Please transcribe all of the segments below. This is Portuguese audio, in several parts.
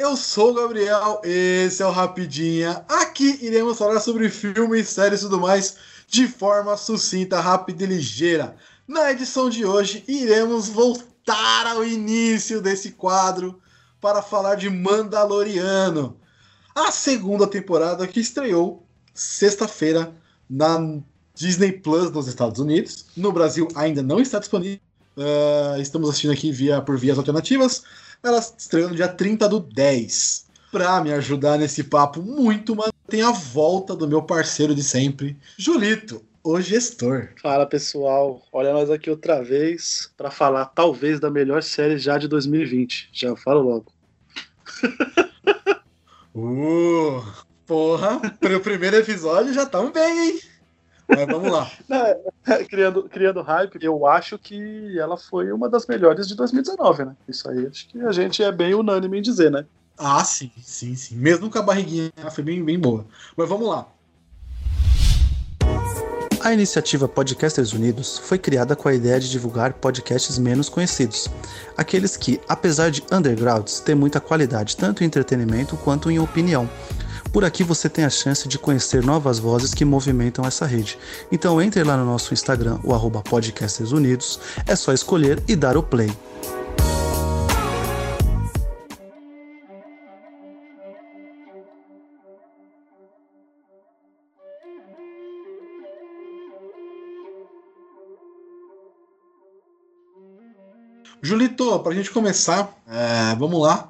eu sou o Gabriel, esse é o Rapidinha. Aqui iremos falar sobre filmes, séries e tudo mais de forma sucinta, rápida e ligeira. Na edição de hoje, iremos voltar ao início desse quadro para falar de Mandaloriano, a segunda temporada que estreou sexta-feira na Disney Plus nos Estados Unidos. No Brasil ainda não está disponível. Uh, estamos assistindo aqui via, por vias alternativas. Ela estreou no dia 30 do 10. Pra me ajudar nesse papo muito, mas tem a volta do meu parceiro de sempre, Julito, o gestor. Fala pessoal, olha nós aqui outra vez para falar talvez da melhor série já de 2020. Já falo logo. uh, porra, pro primeiro episódio já estamos bem, hein? Mas vamos lá. É, criando, criando hype, eu acho que ela foi uma das melhores de 2019, né? Isso aí acho que a gente é bem unânime em dizer, né? Ah, sim, sim, sim. Mesmo com a barriguinha, ela foi bem, bem boa. Mas vamos lá. A iniciativa Podcasters Unidos foi criada com a ideia de divulgar podcasts menos conhecidos, aqueles que, apesar de undergrounds, têm muita qualidade tanto em entretenimento quanto em opinião. Por aqui você tem a chance de conhecer novas vozes que movimentam essa rede. Então entre lá no nosso Instagram, o arroba Podcasters Unidos, é só escolher e dar o play. Julito, pra gente começar, é, vamos lá.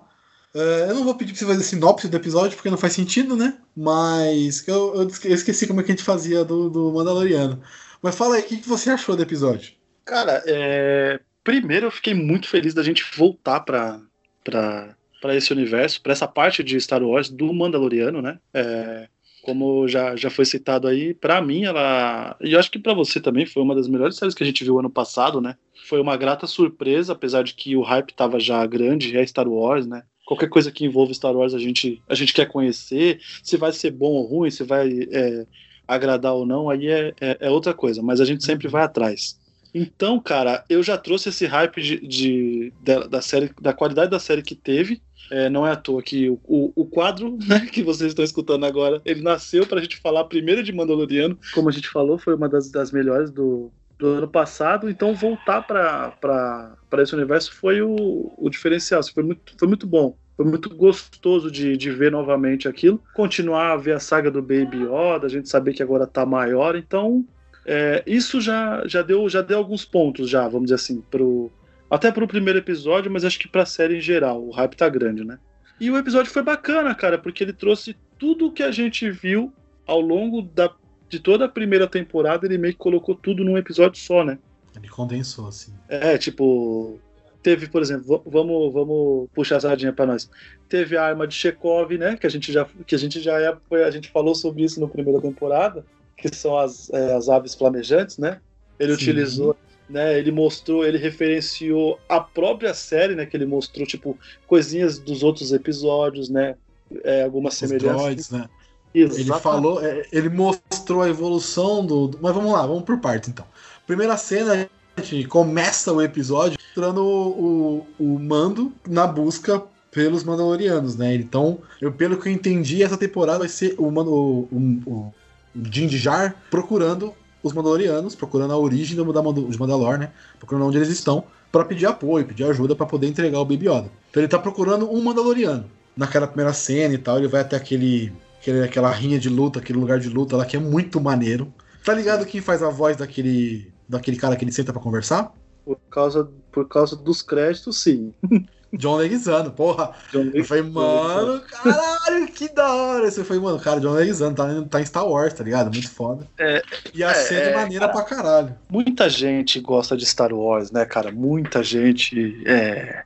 Uh, eu não vou pedir pra você fazer sinopse do episódio, porque não faz sentido, né? Mas eu, eu esqueci como é que a gente fazia do, do Mandaloriano. Mas fala aí, o que, que você achou do episódio? Cara, é... primeiro eu fiquei muito feliz da gente voltar pra, pra, pra esse universo, pra essa parte de Star Wars do Mandaloriano, né? É... Como já, já foi citado aí, para mim ela. E acho que para você também foi uma das melhores séries que a gente viu ano passado, né? Foi uma grata surpresa, apesar de que o hype tava já grande, é Star Wars, né? Qualquer coisa que envolva Star Wars a gente, a gente quer conhecer. Se vai ser bom ou ruim, se vai é, agradar ou não, aí é, é, é, outra coisa. Mas a gente sempre vai atrás. Então, cara, eu já trouxe esse hype de, de da, da, série, da qualidade da série que teve. É, não é à toa que o, o, o quadro né, que vocês estão escutando agora, ele nasceu para a gente falar primeiro de Mandaloriano, como a gente falou, foi uma das, das melhores do, do ano passado, então voltar para esse universo foi o, o diferencial, foi muito, foi muito bom. Foi muito gostoso de, de ver novamente aquilo. Continuar a ver a saga do Baby Yoda, a gente saber que agora tá maior, então é, isso já, já, deu, já deu alguns pontos, já, vamos dizer assim, pro, até pro primeiro episódio, mas acho que pra série em geral. O hype tá grande, né? E o episódio foi bacana, cara, porque ele trouxe tudo que a gente viu ao longo da de toda a primeira temporada, ele meio que colocou tudo num episódio só, né? Ele condensou, assim. É, tipo. Teve, por exemplo, vamos, vamos puxar a sardinha para nós. Teve a arma de Chekhov, né? Que a gente já, que a gente já é, foi, a gente falou sobre isso na primeira temporada, que são as, é, as aves flamejantes, né? Ele Sim. utilizou, né? Ele mostrou, ele referenciou a própria série, né? Que ele mostrou tipo coisinhas dos outros episódios, né? É, algumas Os semelhanças. Droids, né? Exatamente. Ele falou, é, ele mostrou a evolução do. Mas vamos lá, vamos por parte então. Primeira cena, a gente começa o episódio mostrando o, o, o mando na busca pelos Mandalorianos, né? Então, eu, pelo que eu entendi, essa temporada vai ser o, o, o, o Din Jar procurando os Mandalorianos, procurando a origem do, da, de Mandalor, né? Procurando onde eles estão, para pedir apoio, pedir ajuda para poder entregar o Baby Yoda. Então ele tá procurando um Mandaloriano. Naquela primeira cena e tal, ele vai até aquele aquele, aquela rinha de luta, aquele lugar de luta lá que é muito maneiro. Tá ligado quem faz a voz daquele, daquele cara que ele senta para conversar? Por causa, por causa dos créditos, sim. John Leguizano, porra. John eu falei, mano, caralho, que da hora. Você foi, mano, cara, John Leguizano tá, tá em Star Wars, tá ligado? Muito foda. É, e a é, série é, maneira cara, pra caralho. Muita gente gosta de Star Wars, né, cara? Muita gente é,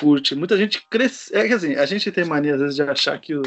curte. Muita gente cresce. É que assim, a gente tem mania às vezes de achar que o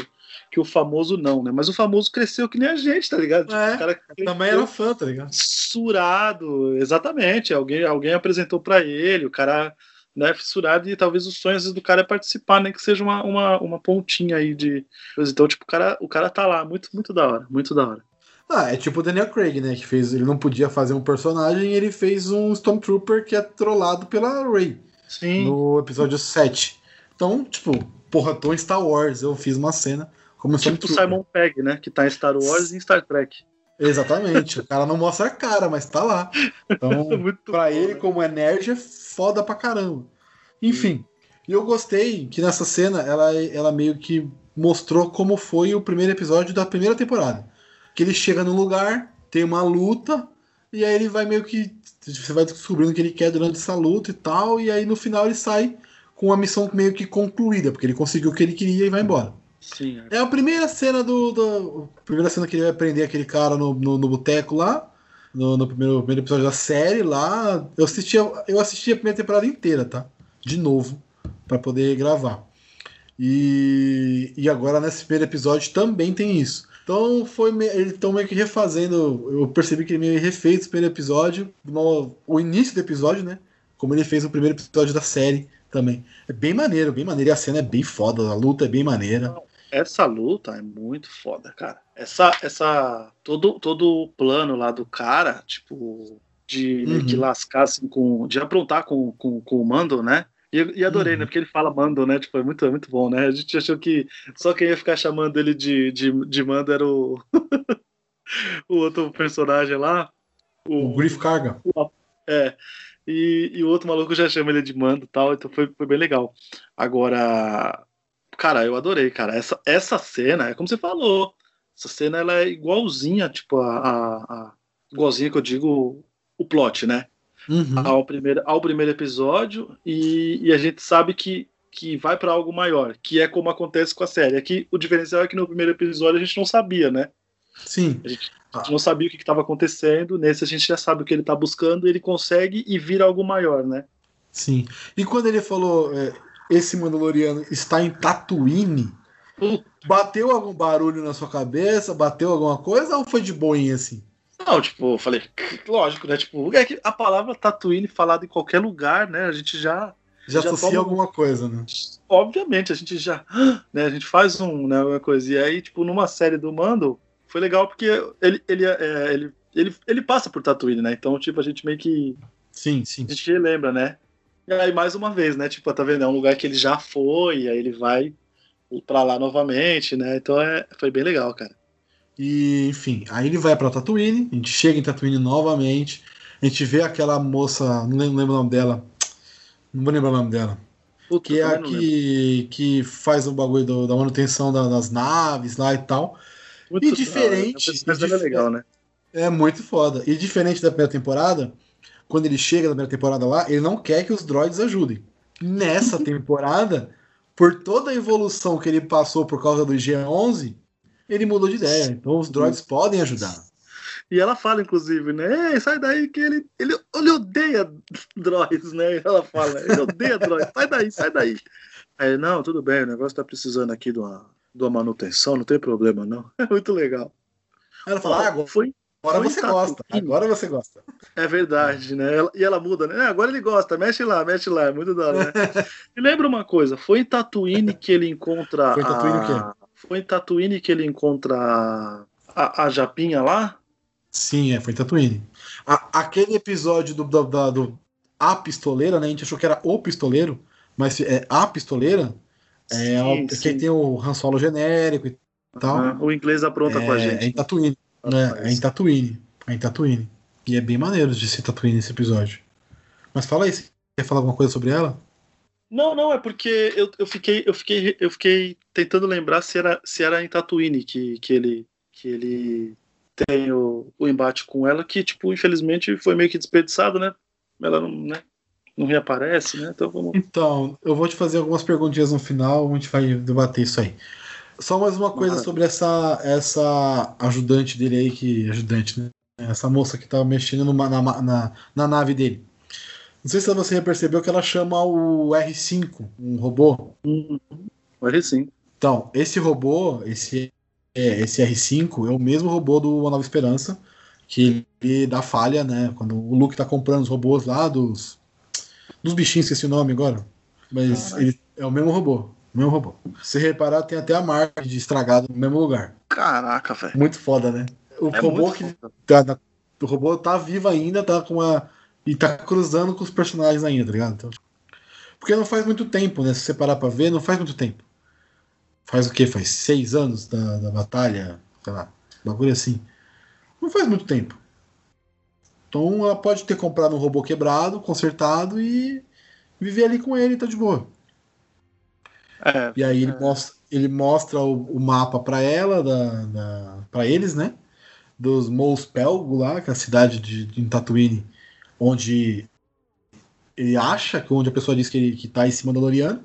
que o famoso não, né? Mas o famoso cresceu que nem a gente, tá ligado? Tipo, é, cara também era fã, tá ligado? Fissurado, exatamente. Alguém, alguém apresentou para ele, o cara né, fissurado e talvez os sonhos do cara é participar, nem né, que seja uma, uma, uma pontinha aí de Então, tipo, o cara, o cara tá lá, muito, muito da hora, muito da hora. Ah, é tipo o Daniel Craig, né? Que fez. Ele não podia fazer um personagem, ele fez um Stormtrooper que é trollado pela Rey. Sim. No episódio 7. Então, tipo, porra, tô em Star Wars, eu fiz uma cena como Tipo o Simon Pegg, né? Que tá em Star Wars e em Star Trek. Exatamente. o cara não mostra a cara, mas tá lá. Então, pra bom, ele, né? como é nerd, é foda pra caramba. Enfim, e eu gostei que nessa cena ela, ela meio que mostrou como foi o primeiro episódio da primeira temporada. Que ele chega num lugar, tem uma luta, e aí ele vai meio que. Você vai descobrindo o que ele quer durante essa luta e tal, e aí no final ele sai com a missão meio que concluída, porque ele conseguiu o que ele queria e vai embora. Sim. É, é a primeira cena do, do. A primeira cena que ele vai prender aquele cara no, no, no boteco lá. No, no primeiro, primeiro, episódio da série lá. Eu assisti, eu assisti a primeira temporada inteira, tá? De novo. para poder gravar. E, e agora nesse primeiro episódio também tem isso. Então foi eles estão meio que refazendo. Eu percebi que ele meio refez o primeiro episódio, no, o início do episódio, né? Como ele fez o primeiro episódio da série também. É bem maneiro, bem maneiro. E a cena é bem foda, a luta é bem maneira. Essa luta é muito foda, cara. Essa, essa, todo, todo o plano lá do cara, tipo, de uhum. que lascar assim com, de aprontar com, com, com o Mando, né? E, e adorei, né? uhum. né? Porque ele fala Mando, né? Tipo, é muito, é muito bom, né? A gente achou que só quem ia ficar chamando ele de, de, de Mando era o, o outro personagem lá. O, o Griff Carga. O, é. E, e, o outro maluco já chama ele de Mando e tal, então foi, foi bem legal. Agora, cara, eu adorei, cara. Essa, essa cena, é como você falou, essa cena ela é igualzinha, tipo, a, a, a igualzinha que eu digo o plot, né? uhum. ao, primeiro, ao primeiro episódio, e, e a gente sabe que, que vai para algo maior, que é como acontece com a série. Aqui o diferencial é que no primeiro episódio a gente não sabia, né? Sim. A gente, a gente não sabia o que estava acontecendo, nesse a gente já sabe o que ele está buscando, ele consegue e vira algo maior, né? Sim. E quando ele falou é, esse Mandaloriano está em Tatooine, bateu algum barulho na sua cabeça? Bateu alguma coisa ou foi de boinha assim? Não, tipo, eu falei, lógico, né? Tipo, é que a palavra Tatooine falada em qualquer lugar, né? A gente já. Já, já associa toma... alguma coisa, né? Obviamente, a gente já. Né, a gente faz um, né, uma coisa. E aí, tipo, numa série do Mando, foi legal porque ele, ele, é, ele, ele, ele passa por Tatooine, né? Então, tipo, a gente meio que. Sim, sim. A gente lembra, né? E aí, mais uma vez, né? Tipo, tá vendo? É um lugar que ele já foi, aí ele vai pra lá novamente, né? Então é, foi bem legal, cara. E, enfim, aí ele vai para Tatooine, a gente chega em Tatooine novamente, a gente vê aquela moça, não lembro, o nome dela, não vou lembrar o nome dela, Puta, que é a que, que faz o bagulho do, da manutenção da, das naves lá e tal. Muito e diferente. É legal, né? É muito foda. E diferente da primeira temporada, quando ele chega na primeira temporada lá, ele não quer que os droids ajudem. Nessa temporada, por toda a evolução que ele passou por causa do G11, ele mudou de ideia. Então os droids podem ajudar. E ela fala, inclusive, né? Sai daí que ele, ele, ele odeia droids, né? Ela fala, ele odeia droids, sai daí, sai daí. Aí, não, tudo bem, o negócio tá precisando aqui de uma, de uma manutenção, não tem problema, não. É muito legal. Ela fala, ah, agora, foi, agora você gosta, agora você gosta. É verdade, né? E ela muda, né? Agora ele gosta, mexe lá, mexe lá, é muito da hora, né? e lembra uma coisa, foi em Tatooine que ele encontra. Foi em Tatooine a... o quê? Foi em Tatooine que ele encontra a, a Japinha lá? Sim, é, foi em Tatooine. A, aquele episódio do, do, do, do, A Pistoleira, né? A gente achou que era o pistoleiro, mas é a pistoleira. É, sim, é, sim. tem o Han Solo genérico e tal. Uhum. O inglês apronta é, com a gente. É em Tatooine. É, é, em Tatooine. É em Tatooine. E é bem maneiro de ser Tatooine esse episódio. Mas fala aí, você quer falar alguma coisa sobre ela? Não, não, é porque eu, eu, fiquei, eu, fiquei, eu fiquei tentando lembrar se era, se era em Tatooine que, que, ele, que ele tem o, o embate com ela, que, tipo, infelizmente foi meio que desperdiçado, né? Ela não, né? não reaparece, né? Então vamos. Então, eu vou te fazer algumas perguntinhas no final, a gente vai debater isso aí. Só mais uma coisa sobre essa, essa ajudante dele aí, que. Ajudante, né? Essa moça que tá mexendo numa, na, na, na nave dele. Não sei se você percebeu que ela chama o R5, um robô. Uhum. O R5. Então, esse robô, esse, é, esse R5, é o mesmo robô do Uma Nova Esperança, que ele dá falha, né? Quando o Luke tá comprando os robôs lá dos. Dos bichinhos, esqueci o nome agora. Mas ele é o mesmo robô. Mesmo robô. Se reparar, tem até a marca de estragado no mesmo lugar. Caraca, velho. Muito foda, né? O é robô que. Tá, o robô tá vivo ainda, tá com uma e tá cruzando com os personagens ainda, tá ligado? Então, porque não faz muito tempo, né? Se você parar pra ver, não faz muito tempo. Faz o quê? Faz seis anos da, da batalha? Sei lá, bagulho assim. Não faz muito tempo. Então ela pode ter comprado um robô quebrado, consertado e viver ali com ele, tá de boa. É, e aí ele é. mostra, ele mostra o, o mapa para ela, da, da para eles, né? Dos Mospelgo lá, que é a cidade de, de Tatooine, onde ele acha que onde a pessoa diz que ele que tá em cima do Loriano.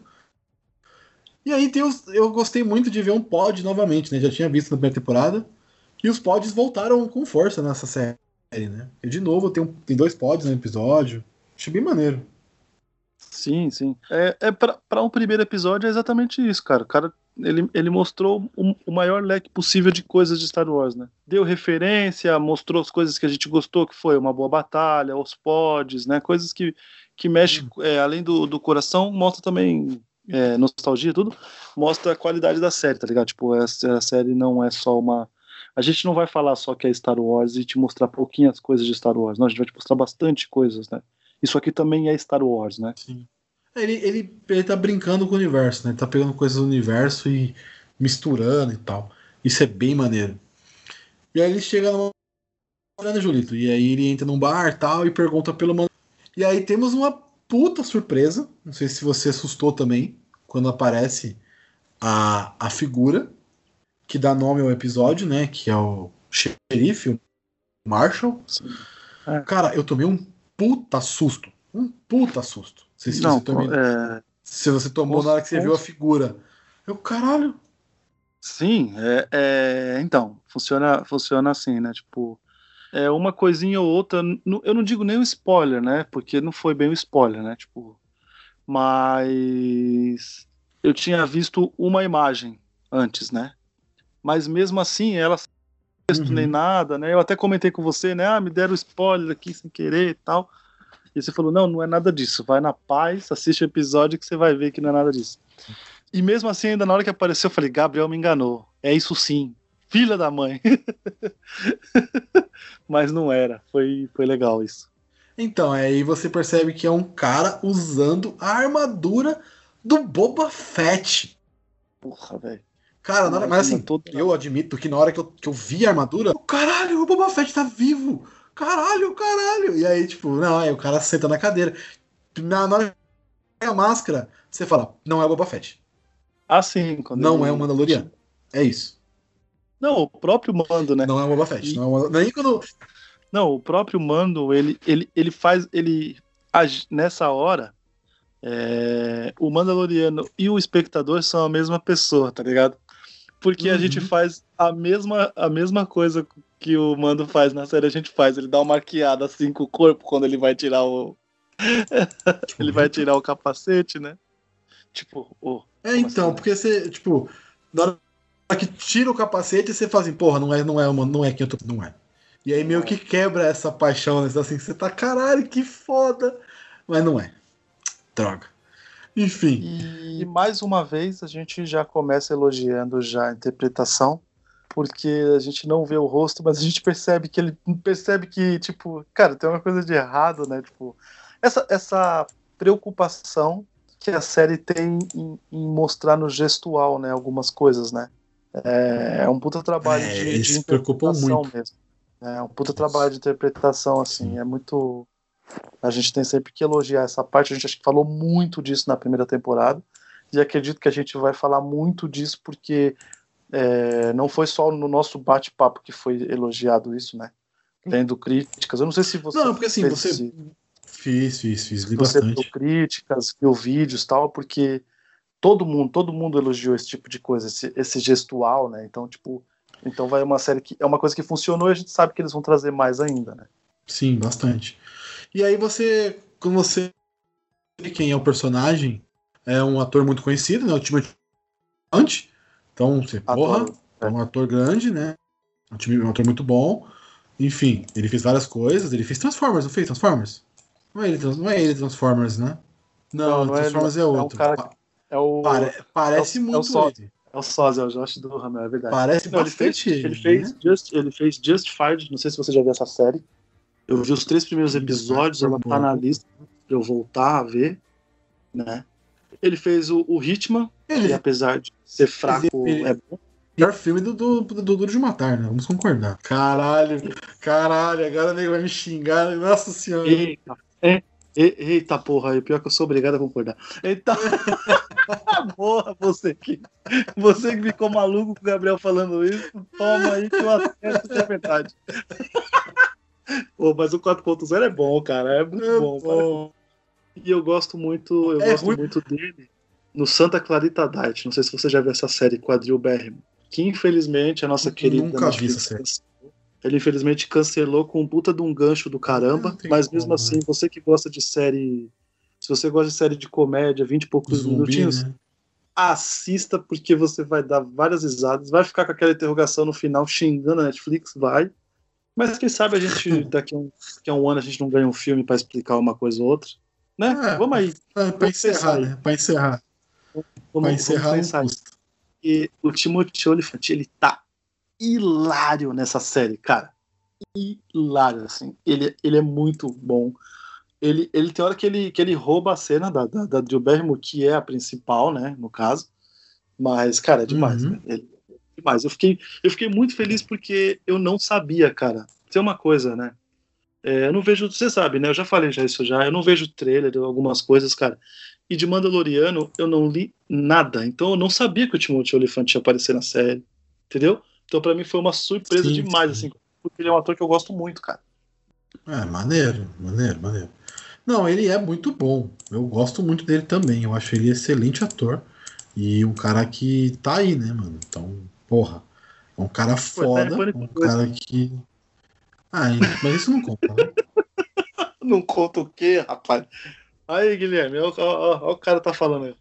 E aí tem os, eu gostei muito de ver um pod novamente, né? Já tinha visto na primeira temporada. E os pods voltaram com força nessa série, né? E de novo tem, um, tem dois pods no episódio. Achei bem maneiro. Sim, sim. É, é para um primeiro episódio é exatamente isso, cara. O cara ele, ele mostrou o, o, maior leque possível de coisas de Star Wars, né? Deu referência, mostrou as coisas que a gente gostou, que foi uma boa batalha, os pods, né? Coisas que, que mexe, hum. é, além do, do coração, mostra também é, nostalgia tudo, mostra a qualidade da série, tá ligado? Tipo, essa a série não é só uma. A gente não vai falar só que é Star Wars e te mostrar pouquinhas coisas de Star Wars, não, a gente vai te mostrar bastante coisas, né? Isso aqui também é Star Wars, né? Sim. Ele, ele, ele tá brincando com o universo, né? Ele tá pegando coisas do universo e misturando e tal. Isso é bem maneiro. E aí ele chega numa. Né, Julito? E aí ele entra num bar tal e pergunta pelo mano. E aí temos uma puta surpresa. Não sei se você assustou também. Quando aparece a, a figura que dá nome ao episódio, né? Que é o xerife, o Marshall. É. Cara, eu tomei um puta susto. Um puta susto. Sei se Não, você tomou. É... Se você tomou na hora que você viu a figura. Eu, caralho. Sim, é, é, então, funciona, funciona assim, né? Tipo, é uma coisinha ou outra. Eu não digo nem o spoiler, né? Porque não foi bem o spoiler, né? Tipo, mas eu tinha visto uma imagem antes, né? Mas mesmo assim, ela texto uhum. nem nada, né? Eu até comentei com você, né? Ah, me deram spoiler aqui sem querer e tal. E você falou: não, não é nada disso. Vai na paz, assiste o episódio que você vai ver que não é nada disso. E mesmo assim, ainda na hora que apareceu, eu falei: Gabriel me enganou. É isso sim. Filha da mãe. Mas não era. Foi, foi legal isso. Então, aí você percebe que é um cara usando a armadura do Boba Fett. Porra, velho. Cara, hora, mas assim, eu admito que na hora que eu, que eu vi a armadura, caralho, o Boba Fett tá vivo! Caralho, caralho! E aí, tipo, não, aí o cara senta na cadeira. Na, na hora que a máscara, você fala, não é o Boba Fett. Ah, sim. não ele... é o Mandaloriano. É isso. Não, o próprio Mando, né? Não é o Boba Fett. E... Não, é o... Nem quando... não, o próprio Mando, ele, ele, ele faz. Ele. Nessa hora, é... o Mandaloriano e o espectador são a mesma pessoa, tá ligado? Porque uhum. a gente uhum. faz a mesma, a mesma coisa que o Mando faz na série, a gente faz. Ele dá uma maquiada assim com o corpo quando ele vai tirar o. ele vai tirar o capacete, né? Tipo, oh, É, então, assim? porque você, tipo, na hora que tira o capacete, você fala assim, porra, não é, não é, uma, não é quem eu tô. Não é. E aí meio que quebra essa paixão, né? Assim, você tá, caralho, que foda. Mas não é. Droga. Enfim. E, e, mais uma vez a gente já começa elogiando já a interpretação, porque a gente não vê o rosto, mas a gente percebe que ele percebe que, tipo, cara, tem uma coisa de errado, né? Tipo, essa, essa preocupação que a série tem em, em mostrar no gestual, né? Algumas coisas, né? É, é um puta trabalho é, de, de interpretação mesmo. É um puta trabalho de interpretação, assim, é muito a gente tem sempre que elogiar essa parte. A gente acho que falou muito disso na primeira temporada. E acredito que a gente vai falar muito disso porque é, não foi só no nosso bate-papo que foi elogiado isso, né? Lendo críticas. Eu não sei se você. Não, porque assim, você. Esse... Fiz, fiz, fiz. Li você bastante. Críticas, viu vídeos tal, porque todo mundo, todo mundo elogiou esse tipo de coisa, esse, esse gestual, né? Então, tipo, então vai uma série que é uma coisa que funcionou e a gente sabe que eles vão trazer mais ainda, né? Sim, bastante. E aí você, quando você quem é o personagem, é um ator muito conhecido, né? O Timothy Então, você, porra, é um ator grande, né? Um, time, um ator muito bom. Enfim, ele fez várias coisas. Ele fez Transformers, não fez Transformers? Não é ele, não é ele Transformers, né? Não, não, não é Transformers é, é outro. É, cara, é o, Pare, parece é o, muito é o só, ele. É o sósia, é o Josh Durham, é verdade. Parece não, bastante ele fez, ele, fez né? Just, ele fez Justified, não sei se você já viu essa série. Eu vi os três primeiros episódios, ela tá na lista pra eu voltar a ver, né? Ele fez o, o Hitman, Ele que apesar de ser fraco, ele- é bom. Melhor filme do, do, do, do Duro de Matar, né? Vamos concordar. Caralho, caralho, agora o nego vai me xingar. Nossa senhora. Eita, é, e- eita porra, aí, pior que eu sou obrigado a concordar. Eita, porra, você que, você que ficou maluco com o Gabriel falando isso, toma aí que eu acerto que é verdade. Pô, mas o 4.0 é bom, cara, é muito É bom. bom. E eu gosto muito, eu É gosto ruim. muito dele no Santa Clarita Diet. Não sei se você já viu essa série Quadril Berrimo. Que infelizmente a nossa querida Nunca vi essa série. Ele infelizmente cancelou com um puta de um gancho do caramba. Mas mesmo como, assim, né? você que gosta de série. Se você gosta de série de comédia, 20 e poucos Zumbi, minutinhos, né? assista, porque você vai dar várias risadas, vai ficar com aquela interrogação no final, xingando a Netflix, vai. Mas quem sabe a gente, daqui a um, daqui a um ano, a gente não ganha um filme pra explicar uma coisa ou outra. Né? É. Vamos aí. É, pra Vamos encerrar, né? Pra encerrar. Pra encerrar vamos pensar. custa. E o Olyphant, ele tá hilário nessa série, cara. Hilário, assim. Ele, ele é muito bom. Ele, ele tem hora que ele, que ele rouba a cena da, da, da Drew Barrymore, que é a principal, né, no caso. Mas, cara, é demais, Uhum. né? Ele- demais. Eu fiquei, eu fiquei muito feliz porque eu não sabia, cara. Tem uma coisa, né? É, eu não vejo, você sabe, né? Eu já falei já isso já. Eu não vejo trailer de algumas coisas, cara. E de Mandaloriano eu não li nada. Então eu não sabia que o Timothy Olyphant ia aparecer na série. Entendeu? Então pra mim foi uma surpresa Sim, demais, sim. assim. Porque ele é um ator que eu gosto muito, cara. É, maneiro, maneiro, maneiro. Não, ele é muito bom. Eu gosto muito dele também. Eu acho ele excelente ator. E um cara que tá aí, né, mano? Então, porra. É um cara foda. Pânico Um cara que. Ah, mas isso não conta, né? Não conta o quê, rapaz? Aí, Guilherme, olha o cara tá falando aí.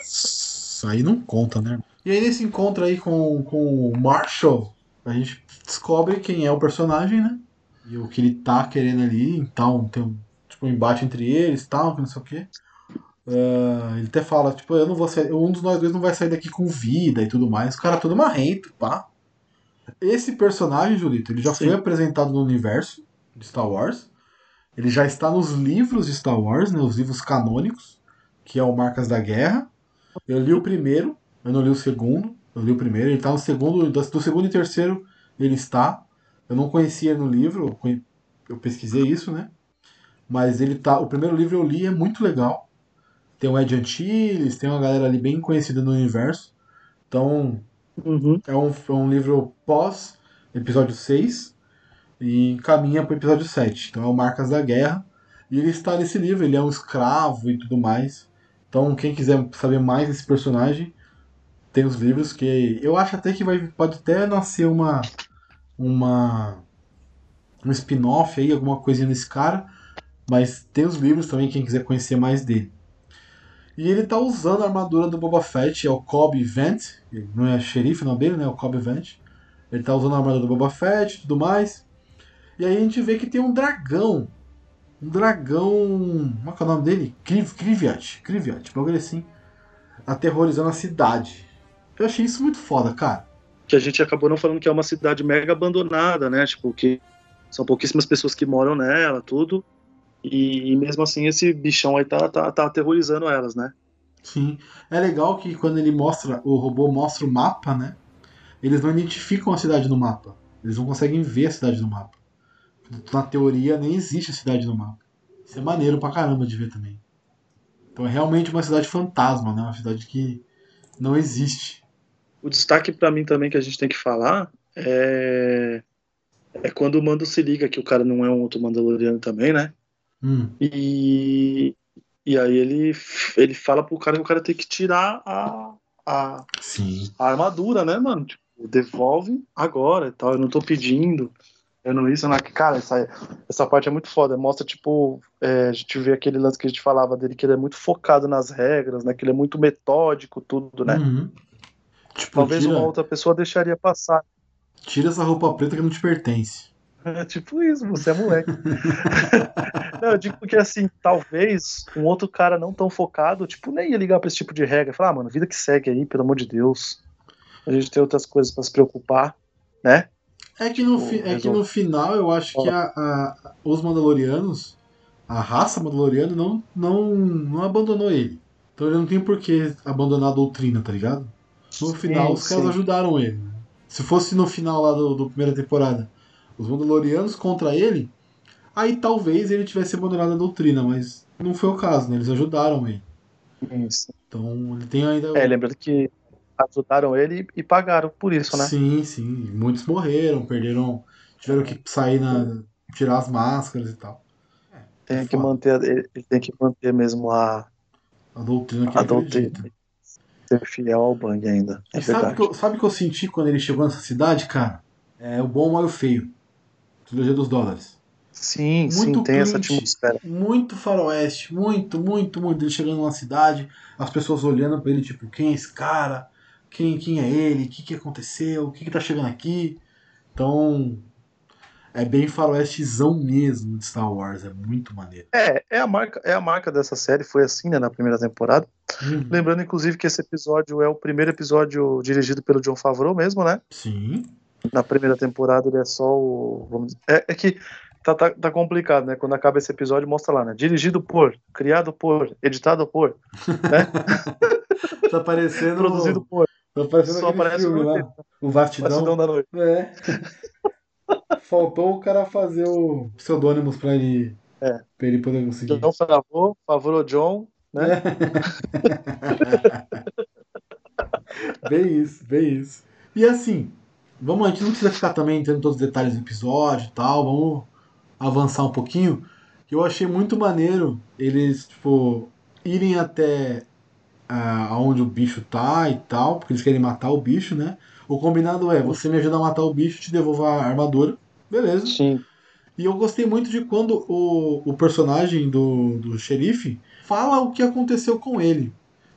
Isso aí não conta, né? E aí nesse encontro aí com, com o Marshall, a gente descobre quem é o personagem, né? E o que ele tá querendo ali, então tem um, tipo, um embate entre eles e tal, que não sei o quê. Ah, ele até fala, tipo, eu não vou sair, um dos nós dois não vai sair daqui com vida e tudo mais. O cara é todo marrento, pá. Esse personagem, Julito, ele já Sim. foi apresentado no universo de Star Wars. Ele já está nos livros de Star Wars, né, os livros canônicos, que é o Marcas da Guerra. Eu li o primeiro, eu não li o segundo. Eu li o primeiro, ele está no segundo, do do segundo e terceiro ele está. Eu não conhecia no livro, eu pesquisei isso, né? Mas ele tá. O primeiro livro eu li, é muito legal. Tem o Ed Antilles, tem uma galera ali bem conhecida no universo. Então, Uhum. é um, é um livro pós episódio 6 e caminha para o episódio 7. Então é o Marcas da Guerra. E ele está nesse livro, ele é um escravo e tudo mais. Então quem quiser saber mais desse personagem, tem os livros que eu acho até que vai, pode até nascer uma uma um spin-off aí, alguma coisinha desse cara, mas tem os livros também quem quiser conhecer mais dele. E ele tá usando a armadura do Boba Fett, é o Cobb Vent, não é xerife não dele, né? É o Cobb Vent. Ele tá usando a armadura do Boba Fett e tudo mais. E aí a gente vê que tem um dragão. Um dragão. Como é é o nome dele? Kriv, Kriviat. Kriviat, bagulho assim. Aterrorizando a cidade. Eu achei isso muito foda, cara. Que a gente acabou não falando que é uma cidade mega abandonada, né? Tipo, que são pouquíssimas pessoas que moram nela, tudo. E, e mesmo assim esse bichão aí tá, tá, tá aterrorizando elas, né? Sim. É legal que quando ele mostra, o robô mostra o mapa, né? Eles não identificam a cidade no mapa. Eles não conseguem ver a cidade no mapa. Na teoria, nem existe a cidade no mapa. Isso é maneiro pra caramba de ver também. Então é realmente uma cidade fantasma, né? Uma cidade que não existe. O destaque pra mim também que a gente tem que falar é é quando o Mando se liga que o cara não é um outro Mandaloriano também, né? Hum, E, e aí ele, ele fala pro cara que o cara tem que tirar a, a, a armadura, né, mano? Tipo, devolve agora e tal. Eu não tô pedindo. Eu não isso, não. Cara, essa, essa parte é muito foda. Mostra, tipo, é, a gente vê aquele lance que a gente falava dele, que ele é muito focado nas regras, né? Que ele é muito metódico, tudo, né? Uhum. Tipo, Talvez tira, uma outra pessoa deixaria passar. tira essa roupa preta que não te pertence. É tipo isso, você é moleque. não, eu digo porque assim, talvez um outro cara não tão focado, tipo, nem ia ligar pra esse tipo de regra. Falar, ah, mano, vida que segue aí, pelo amor de Deus. A gente tem outras coisas pra se preocupar, né? É que no, fi- é que no final eu acho que a, a- os Mandalorianos, a raça Mandaloriana, não, não, não abandonou ele. Então ele não tem por que abandonar a doutrina, tá ligado? No final, os caras sim. ajudaram ele. Se fosse no final lá do, do primeira temporada, os Mandalorianos contra ele, aí talvez ele tivesse abandonado a doutrina, mas não foi o caso, né? Eles ajudaram ele. Isso. Então ele tem ainda. É, lembrando que ajudaram ele e pagaram por isso, né? Sim, sim. Muitos morreram, perderam. Tiveram que sair na. tirar as máscaras e tal. Tem é que foda. manter, ele tem que manter mesmo a, A doutrina que a ele doutrina. acredita. Ser fiel ao Bang ainda. É sabe que, eu, sabe o que eu senti quando ele chegou nessa cidade, cara? É o bom, o mal e o feio. Trilogia dos dólares. Sim, Muito sim, tem essa atmosfera. Muito faroeste, muito, muito, muito. Ele chegando numa cidade, as pessoas olhando pra ele, tipo, quem é esse cara? Quem, quem é ele? O que, que aconteceu? O que, que tá chegando aqui? Então, é bem faroestezão mesmo de Star Wars. É muito maneiro. É, é a marca, é a marca dessa série, foi assim, né, na primeira temporada. Uhum. Lembrando, inclusive, que esse episódio é o primeiro episódio dirigido pelo John Favreau mesmo, né? Sim. Na primeira temporada ele é só o. Vamos dizer, é, é que tá, tá, tá complicado, né? Quando acaba esse episódio, mostra lá, né? Dirigido por, criado por, editado por, Tá parecendo. produzido por. Tá parecendo Só aparece filme o lá. O Vastidão. Bastidão da noite. É. Faltou o cara fazer o pseudônimos pra ele, É. pra ele poder conseguir. John Favreau, Favreau John, né? bem isso, bem isso. E assim, vamos, a gente não precisa ficar também entrando em todos os detalhes do episódio e tal, vamos avançar um pouquinho. Eu achei muito maneiro eles, tipo, irem até ah, aonde o bicho tá e tal, porque eles querem matar o bicho, né? O combinado é, você me ajuda a matar o bicho, te devolvo a armadura. Beleza. Sim. E eu gostei muito de quando o, o personagem do, do xerife fala o que aconteceu com ele.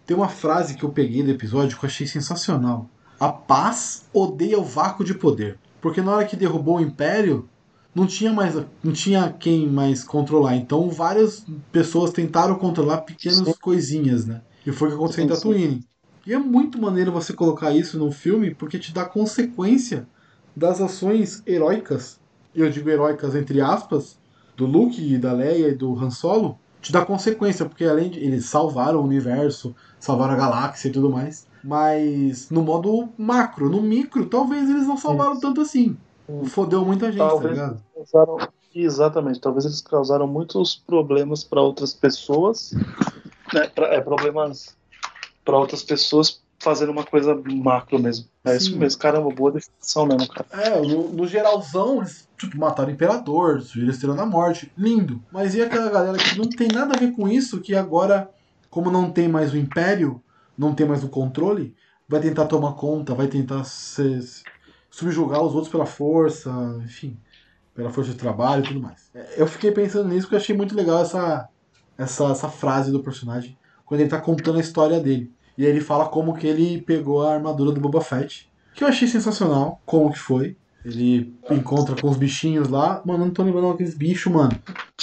Tem uma frase que eu peguei do episódio que eu achei sensacional. A paz odeia o vácuo de poder. Porque na hora que derrubou o Império, não tinha mais não tinha quem mais controlar. Então várias pessoas tentaram controlar pequenas Sim. coisinhas, né? E foi o que aconteceu em Sim, sim. Tatooine. E é muito maneiro você colocar isso no filme porque te dá consequência das ações heróicas. Eu digo heróicas entre aspas, do Luke e da Leia e do Han Solo, te dá consequência, porque além de eles salvaram o universo, salvaram a galáxia e tudo mais, mas no modo macro, no micro, talvez eles não salvaram Isso. tanto assim. Fodeu muita gente, tá Talvez. ligado? Causaram, exatamente, talvez eles causaram muitos problemas para outras pessoas, né? Pra, é, problemas para outras pessoas fazendo uma coisa macro mesmo. É Sim. isso mesmo, caramba, boa definição mesmo, cara. É, no, no geralzão, eles tipo, mataram o Imperador, destruíram a Estrela da Morte, lindo. Mas e aquela galera que não tem nada a ver com isso, que agora, como não tem mais o Império, não tem mais o controle, vai tentar tomar conta, vai tentar se, se- subjugar os outros pela força, enfim, pela força de trabalho e tudo mais. É, Eu fiquei pensando nisso porque eu achei muito legal essa, essa, essa frase do personagem, quando ele tá contando a história dele. E aí ele fala como que ele pegou a armadura do Boba Fett, que eu achei sensacional, como que foi. Ele encontra com os bichinhos lá. Mano, eu não tô lembrando aqueles bichos, mano.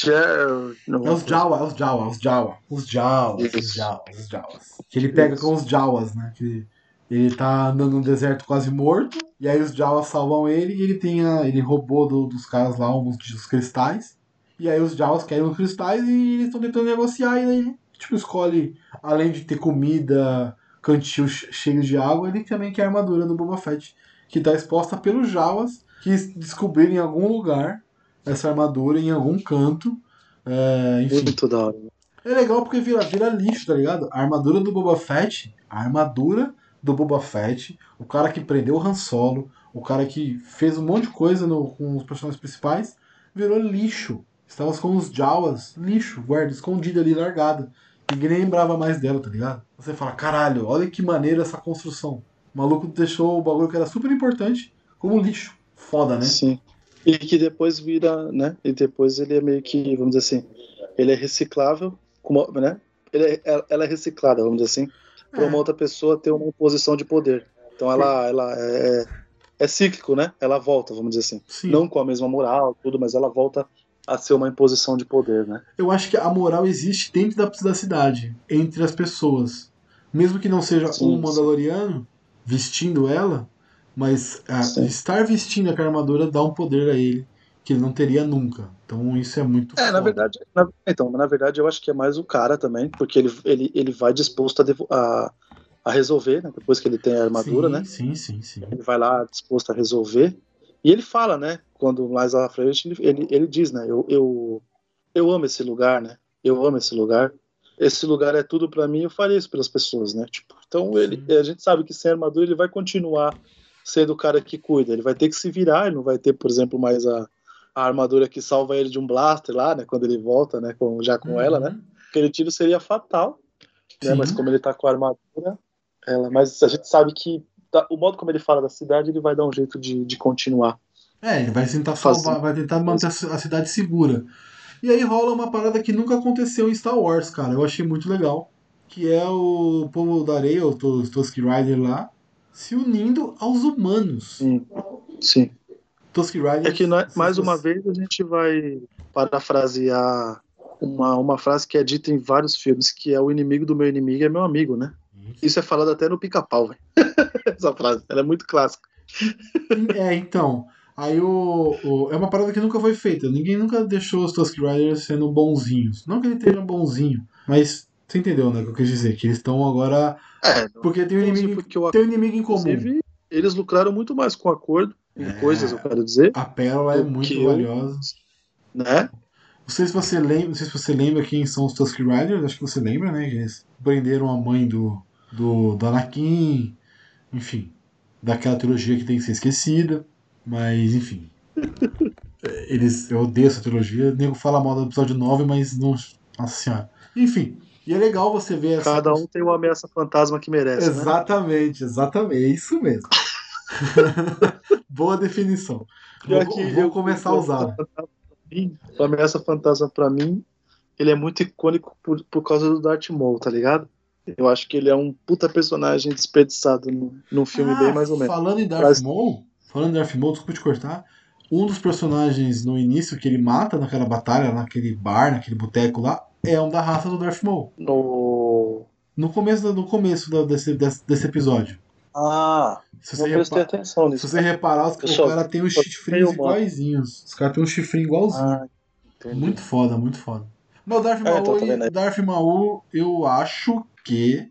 É os Jawa, é os Jawa, os Jawa. Os Jawas, os. Jawas, os Jawas. Que ele pega com os Jawas, né? Que ele tá andando no deserto quase morto. E aí os Jawas salvam ele e ele tem a, ele roubou do- dos caras lá uns dos cristais. E aí os Jawas querem os cristais e eles estão tentando negociar. E aí ele, tipo, escolhe, além de ter comida, cantil che- cheio de água, ele também quer a armadura do Boba Fett. Que tá exposta pelos Jawas que descobriram em algum lugar essa armadura, em algum canto. É, enfim. Muito da hora. É legal porque vira, vira lixo, tá ligado? A armadura do Boba Fett, a armadura do Boba Fett, o cara que prendeu o Han Solo, o cara que fez um monte de coisa no- com os personagens principais, virou lixo. Estava com os Jawas, lixo, guarda, escondida ali, largada. Ninguém lembrava mais dela, tá ligado? Você fala, caralho, olha que maneira essa construção. O maluco deixou o bagulho que era super importante como lixo. Foda, né? Sim. E que depois vira, né? E depois ele é meio que, vamos dizer assim, ele é reciclável, como, né? Ele é, ela é reciclada, vamos dizer assim, para uma É. outra pessoa ter uma posição de poder. Então ela, ela é, é cíclico, né? Ela volta, vamos dizer assim. Sim. Não com a mesma moral, tudo, mas ela volta a ser uma imposição de poder, né? eu acho que a moral existe dentro da, da cidade, entre as pessoas. Mesmo que não seja Sim, um sim. Mandaloriano vestindo ela, mas ah, Sim. estar vestindo aquela armadura dá um poder a ele. Que ele não teria nunca. Então isso é muito. É, foda. na verdade, na, então, na verdade eu acho que é mais o cara também, porque ele, ele, ele vai disposto a, a, a resolver, né? Depois que ele tem a armadura, sim, né? Sim, sim, sim. Ele vai lá disposto a resolver. E ele fala, né? Quando mais à frente ele, ele, ele diz, né? Eu, eu, eu amo esse lugar, né? Eu amo esse lugar. Esse lugar é tudo para mim. Eu faria isso pelas pessoas, né? Tipo, então ele, a gente sabe que sem armadura ele vai continuar sendo o cara que cuida. Ele vai ter que se virar. Ele não vai ter, por exemplo, mais a a armadura que salva ele de um blaster lá, né? Quando ele volta, né? Com, já com uhum. ela, né? Aquele tiro seria fatal, né? Mas como ele tá com a armadura, ela. Mas a gente sabe que tá, o modo como ele fala da cidade, ele vai dar um jeito de, de continuar. É, ele vai tentar salvar, vai tentar manter a cidade segura. E aí rola uma parada que nunca aconteceu em Star Wars, cara. Eu achei muito legal. Que é o povo da areia, os Tusk Rider lá, se unindo aos humanos. Sim. Sim. Tusk Rider. É que nós, mais uma vez a gente vai parafrasear uma, uma frase que é dita em vários filmes, que é o inimigo do meu inimigo é meu amigo, né? Isso, Isso é falado até no pica-pau, velho. Essa frase, ela é muito clássica. É, então. Aí o, o, É uma parada que nunca foi feita. Ninguém nunca deixou os Tusk Riders sendo bonzinhos. Não que ele esteja bonzinho, mas você entendeu, né? O que eu quis dizer? Que eles estão agora. É, porque tem um inimigo, tem um inimigo em comum. Eles lucraram muito mais com o acordo em é, coisas, eu quero dizer. A pérola é muito valiosa. Né? Não sei se você lembra, não sei se você lembra quem são os Tusk Riders, acho que você lembra, né? Que eles prenderam a mãe do, do, do Anakin, enfim, daquela trilogia que tem que ser esquecida, mas enfim. eles, eu odeio essa trilogia, o nego fala mal do episódio 9, mas não. Nossa senhora. Enfim, e é legal você ver essa. Cada um tem uma ameaça fantasma que merece. Né? Exatamente, né? exatamente, é isso mesmo. Boa definição. Vou, que vou começar a usar. O Ameaça Fantasma, pra mim, ele é muito icônico por, por causa do Darth Maul, tá ligado? Eu acho que ele é um puta personagem desperdiçado no, num filme ah, bem mais ou menos. Falando em Darth Mas... Maul, falando em Darth Maul, desculpa te cortar, um dos personagens no início que ele mata naquela batalha, naquele bar, naquele boteco lá, é um da raça do Darth Maul. No... No começo, no começo desse, desse, desse episódio. Ah, se você, repa... atenção nisso. se você reparar, os, o cara tem os chifrinhos iguaizinhos. Os caras têm um chifrinho igualzinho. Ah, muito foda, muito foda. Mas o Darth é, Maul, então, Darth Maul, eu acho que.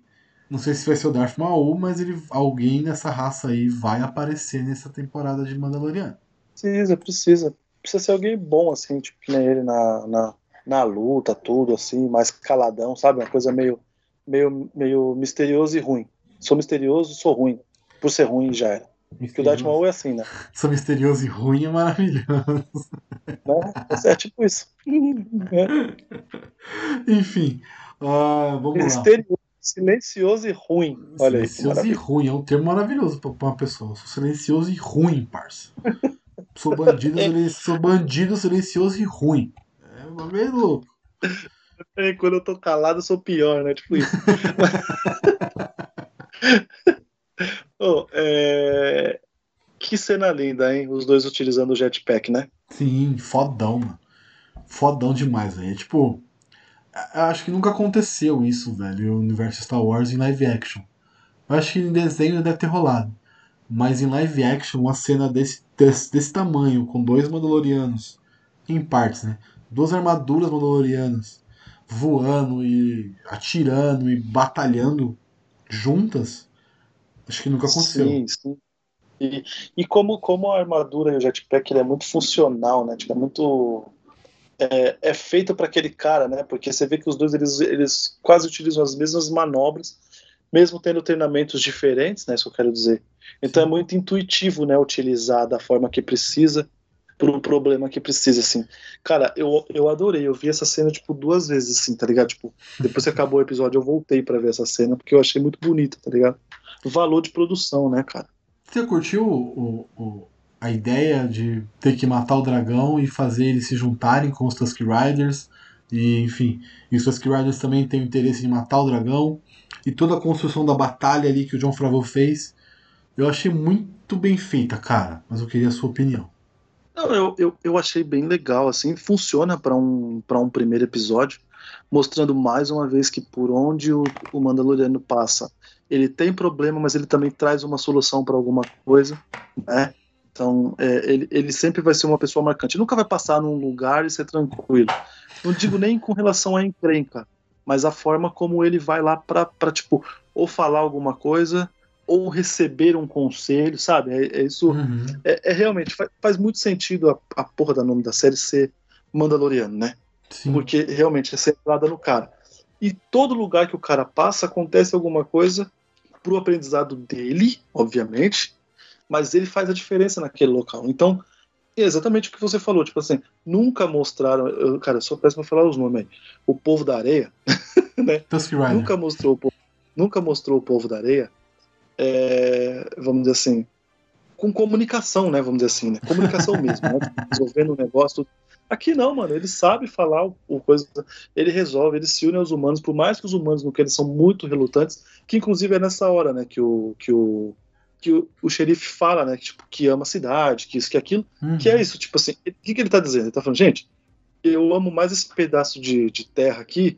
Não sei se vai ser o Darth Maul, mas ele, alguém nessa raça aí vai aparecer nessa temporada de Mandaloriano. Precisa, precisa. Precisa ser alguém bom, assim, tipo, que nem ele na, na, na luta, tudo, assim, mais caladão, sabe? Uma coisa meio, meio, meio misterioso e ruim sou misterioso, sou ruim. Por ser ruim já era. Porque o Darth Maul é assim, né? Sou misterioso e ruim é maravilhoso. Né? É tipo isso. Enfim, uh, vamos misterioso, lá. Silencioso e ruim. Olha silencioso aí, e ruim é um termo maravilhoso para uma pessoa. Sou silencioso e ruim, parça. Sou bandido, sou bandido silencioso e ruim. É meio louco. É, quando eu tô calado, eu sou pior, né? Tipo isso. oh, é... Que cena linda, hein? Os dois utilizando o jetpack, né? Sim, fodão, mano. Fodão demais, velho. É tipo. Acho que nunca aconteceu isso, velho, no universo Star Wars em live action. Eu acho que em desenho deve ter rolado. Mas em live action, uma cena desse, desse, desse tamanho, com dois Mandalorianos, em partes, né? Duas armaduras Mandalorianas voando e atirando e batalhando juntas, acho que nunca aconteceu. Sim, sim. E, e como, como a armadura e o jetpack ele é muito funcional, né? Tipo, é muito. É, é feito para aquele cara, né? Porque você vê que os dois eles, eles quase utilizam as mesmas manobras, mesmo tendo treinamentos diferentes, né? Isso que eu quero dizer. Então é muito intuitivo, né? Utilizar da forma que precisa por um problema que precisa, assim. Cara, eu, eu adorei, eu vi essa cena, tipo, duas vezes, assim, tá ligado? Tipo, depois que acabou o episódio, eu voltei para ver essa cena, porque eu achei muito bonita, tá ligado? Valor de produção, né, cara? Você curtiu o, o, a ideia de ter que matar o dragão e fazer eles se juntarem com os Tusk Riders? E, enfim, e os Tusk Riders também têm o interesse em matar o dragão. E toda a construção da batalha ali que o John Favreau fez, eu achei muito bem feita, cara. Mas eu queria a sua opinião. Não, eu, eu, eu achei bem legal, assim, funciona para um, um primeiro episódio, mostrando mais uma vez que por onde o, o Mandaloriano passa, ele tem problema, mas ele também traz uma solução para alguma coisa, né? Então, é, ele, ele sempre vai ser uma pessoa marcante. Nunca vai passar num lugar e ser tranquilo. Não digo nem com relação à encrenca, mas a forma como ele vai lá pra tipo, ou falar alguma coisa, ou receber um conselho, sabe? É, é isso. Uhum. É, é realmente, faz, faz muito sentido a, a porra da nome da série ser Mandaloriano, né? Sim. Porque realmente é centrada no cara. E todo lugar que o cara passa, acontece alguma coisa pro aprendizado dele, obviamente, mas ele faz a diferença naquele local. Então, é exatamente o que você falou, tipo assim, nunca mostraram, eu, cara, eu sou péssimo pra falar os nomes aí. O povo da areia, né? Nunca mostrou o povo, nunca mostrou o povo da areia, é, vamos dizer assim, com comunicação, né? Vamos dizer assim, né? Comunicação mesmo, né? Resolvendo um negócio. Aqui não, mano. Ele sabe falar o, o coisa, ele resolve, ele se une aos humanos, por mais que os humanos no que eles são muito relutantes, que inclusive é nessa hora, né, que o que o que o, o xerife fala, né, que, tipo, que ama a cidade, que isso, que aquilo, Uhum. que é isso, tipo assim, o que, que ele tá dizendo? Ele tá falando, gente, eu amo mais esse pedaço de, de terra aqui,